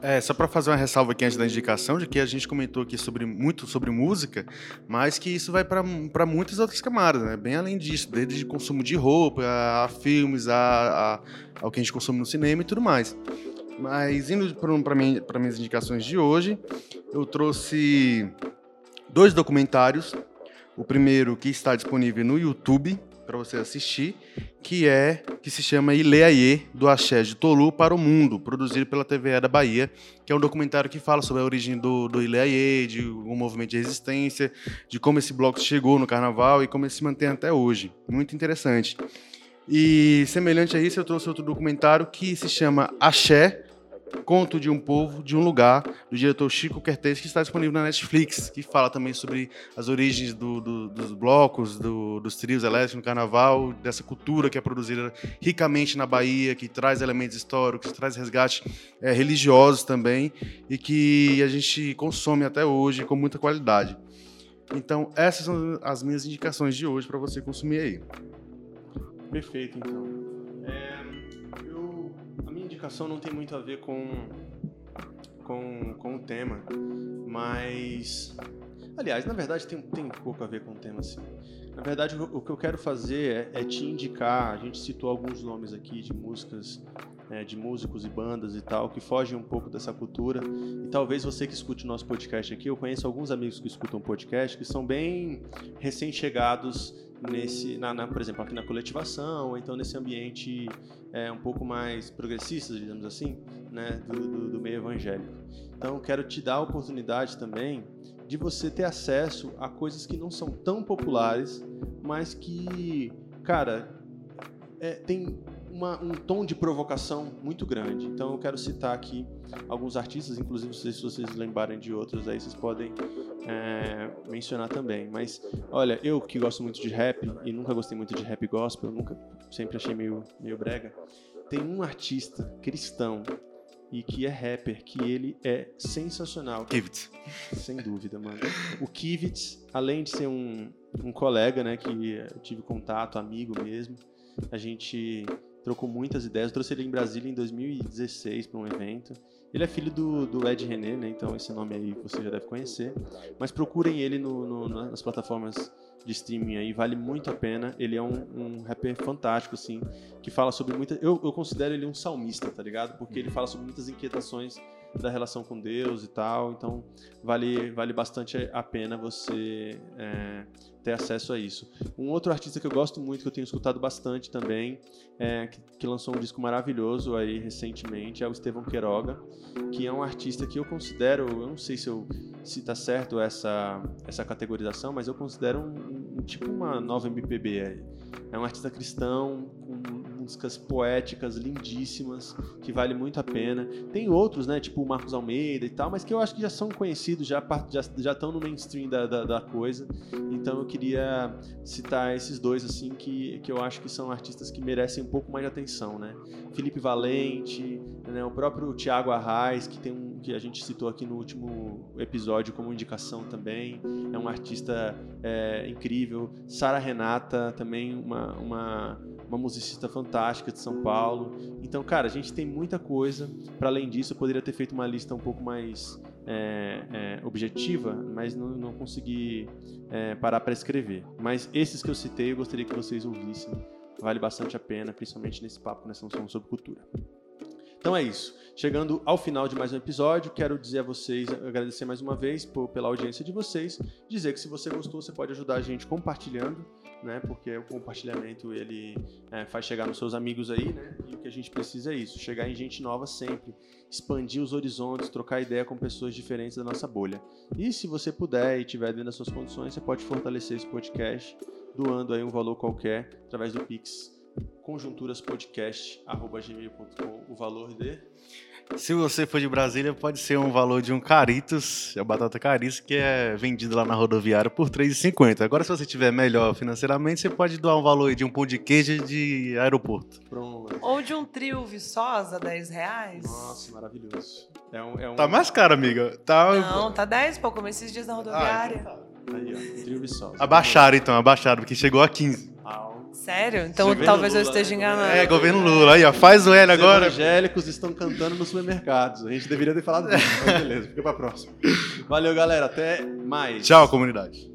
É, só para fazer uma ressalva aqui antes da indicação, de que a gente comentou aqui sobre, muito sobre música, mas que isso vai para muitas outras camadas, né? Bem além disso, desde consumo de roupa, a, a filmes, a, a, ao que a gente consome no cinema e tudo mais. Mas indo para minhas indicações de hoje, eu trouxe dois documentários. O primeiro que está disponível no YouTube, para você assistir, que é que se chama Ileaie do Axé de Tolu para o Mundo, produzido pela TVE da Bahia, que é um documentário que fala sobre a origem do, do Ileaie, de um movimento de resistência, de como esse bloco chegou no carnaval e como ele se mantém até hoje. Muito interessante. E semelhante a isso, eu trouxe outro documentário que se chama Axé, Conto de um Povo, de um Lugar, do diretor Chico Kertes, que está disponível na Netflix, que fala também sobre as origens do, do, dos blocos, do, dos trios elétricos no carnaval, dessa cultura que é produzida ricamente na Bahia, que traz elementos históricos, traz resgate é, religiosos também, e que a gente consome até hoje com muita qualidade. Então, essas são as minhas indicações de hoje para você consumir aí. Perfeito, então indicação não tem muito a ver com, com, com o tema, mas. Aliás, na verdade tem, tem um pouco a ver com o tema, sim. Na verdade, o, o que eu quero fazer é, é, te indicar. A gente citou alguns nomes aqui de músicas, é, de músicos e bandas e tal, que fogem um pouco dessa cultura. E talvez você que escute o nosso podcast aqui, eu conheço alguns amigos que escutam podcast que são bem recém-chegados nesse, na, na, por exemplo, aqui na coletivação, ou então nesse ambiente é, um pouco mais progressista, digamos assim, né, do, do, do meio evangélico. Então, quero te dar a oportunidade também de você ter acesso a coisas que não são tão populares, mas que, cara, é, tem uma, um tom de provocação muito grande. Então eu quero citar aqui alguns artistas, inclusive se vocês lembrarem de outros aí, vocês podem é, mencionar também. Mas olha, eu que gosto muito de rap e nunca gostei muito de rap gospel, nunca sempre achei meio, meio brega. Tem um artista cristão e que é rapper, que ele é sensacional. Kivitz. Sem dúvida, mano. O Kivitz, além de ser um, um colega, né, que eu tive contato, amigo mesmo, a gente trocou muitas ideias. Eu trouxe ele em Brasília em 2016 para um evento. Ele é filho do, do Ed René, né? Então esse nome aí você já deve conhecer. Mas procurem ele no, no, nas plataformas de streaming aí, vale muito a pena. Ele é um, um rapper fantástico, assim, que fala sobre muita. Eu, eu considero ele um salmista, tá ligado? Porque ele fala sobre muitas inquietações da relação com Deus e tal. Então vale, vale bastante a pena você é, ter acesso a isso. Um outro artista que eu gosto muito, que eu tenho escutado bastante também, é, que, que, lançou um disco maravilhoso aí recentemente, é o Estevão Queiroga, que é um artista que eu considero, eu não sei se eu se tá certo essa essa categorização, mas eu considero um, um tipo uma nova MPB. Aí. É um artista cristão músicas poéticas lindíssimas, que vale muito a pena. Tem outros, né, tipo o Marcos Almeida e tal, mas que eu acho que já são conhecidos, já, já, já estão no mainstream da, da, da, coisa. Então eu queria citar esses dois, assim, que, que eu acho que são artistas que merecem um pouco mais de atenção, né? Felipe Valente, né, o próprio Tiago Arraes, que tem um que a gente citou aqui no último episódio como indicação também, é um artista é, incrível. Sara Renata, também uma, uma uma musicista fantástica de São Paulo. Então, cara, a gente tem muita coisa. Para além disso, eu poderia ter feito uma lista um pouco mais é, é, objetiva, mas não, não consegui é, parar para escrever. Mas esses que eu citei, eu gostaria que vocês ouvissem. Vale bastante a pena, principalmente nesse papo que nós estamos falando sobre cultura. Então é isso. Chegando ao final de mais um episódio, quero dizer a vocês, agradecer mais uma vez por, pela audiência de vocês, dizer que se você gostou, você pode ajudar a gente compartilhando, né? Porque o compartilhamento ele é, faz chegar nos seus amigos aí, né? E o que a gente precisa é isso, chegar em gente nova sempre, expandir os horizontes, trocar ideia com pessoas diferentes da nossa bolha. E se você puder e tiver dentro das suas condições, você pode fortalecer esse podcast doando aí um valor qualquer através do Pix conjunturaspodcast@gmail.com o valor de Se você for de Brasília, pode ser um valor de um caritos, a batata caritos, que é vendido lá na rodoviária por R$ 3,50. Agora, se você tiver melhor financeiramente, você pode doar um valor de um pão de queijo de aeroporto. Pronto. Ou de um trio Viçosa, 10 reais. Nossa, maravilhoso. É um, é um... Tá mais caro, amiga. Tá... Não, tá 10, pô. Comi esses dias na rodoviária. Ah, Aí, ó, trio Viçosa. Abaixaram então, abaixaram, porque chegou a 15. Sério? Então Governo talvez eu Lula, esteja né? enganado. É, governo Lula. Aí, ó, faz o L Os agora. evangélicos estão cantando nos supermercados. A gente deveria ter falado disso, mas beleza, fica pra próxima. Valeu, galera. Até mais. Tchau, comunidade.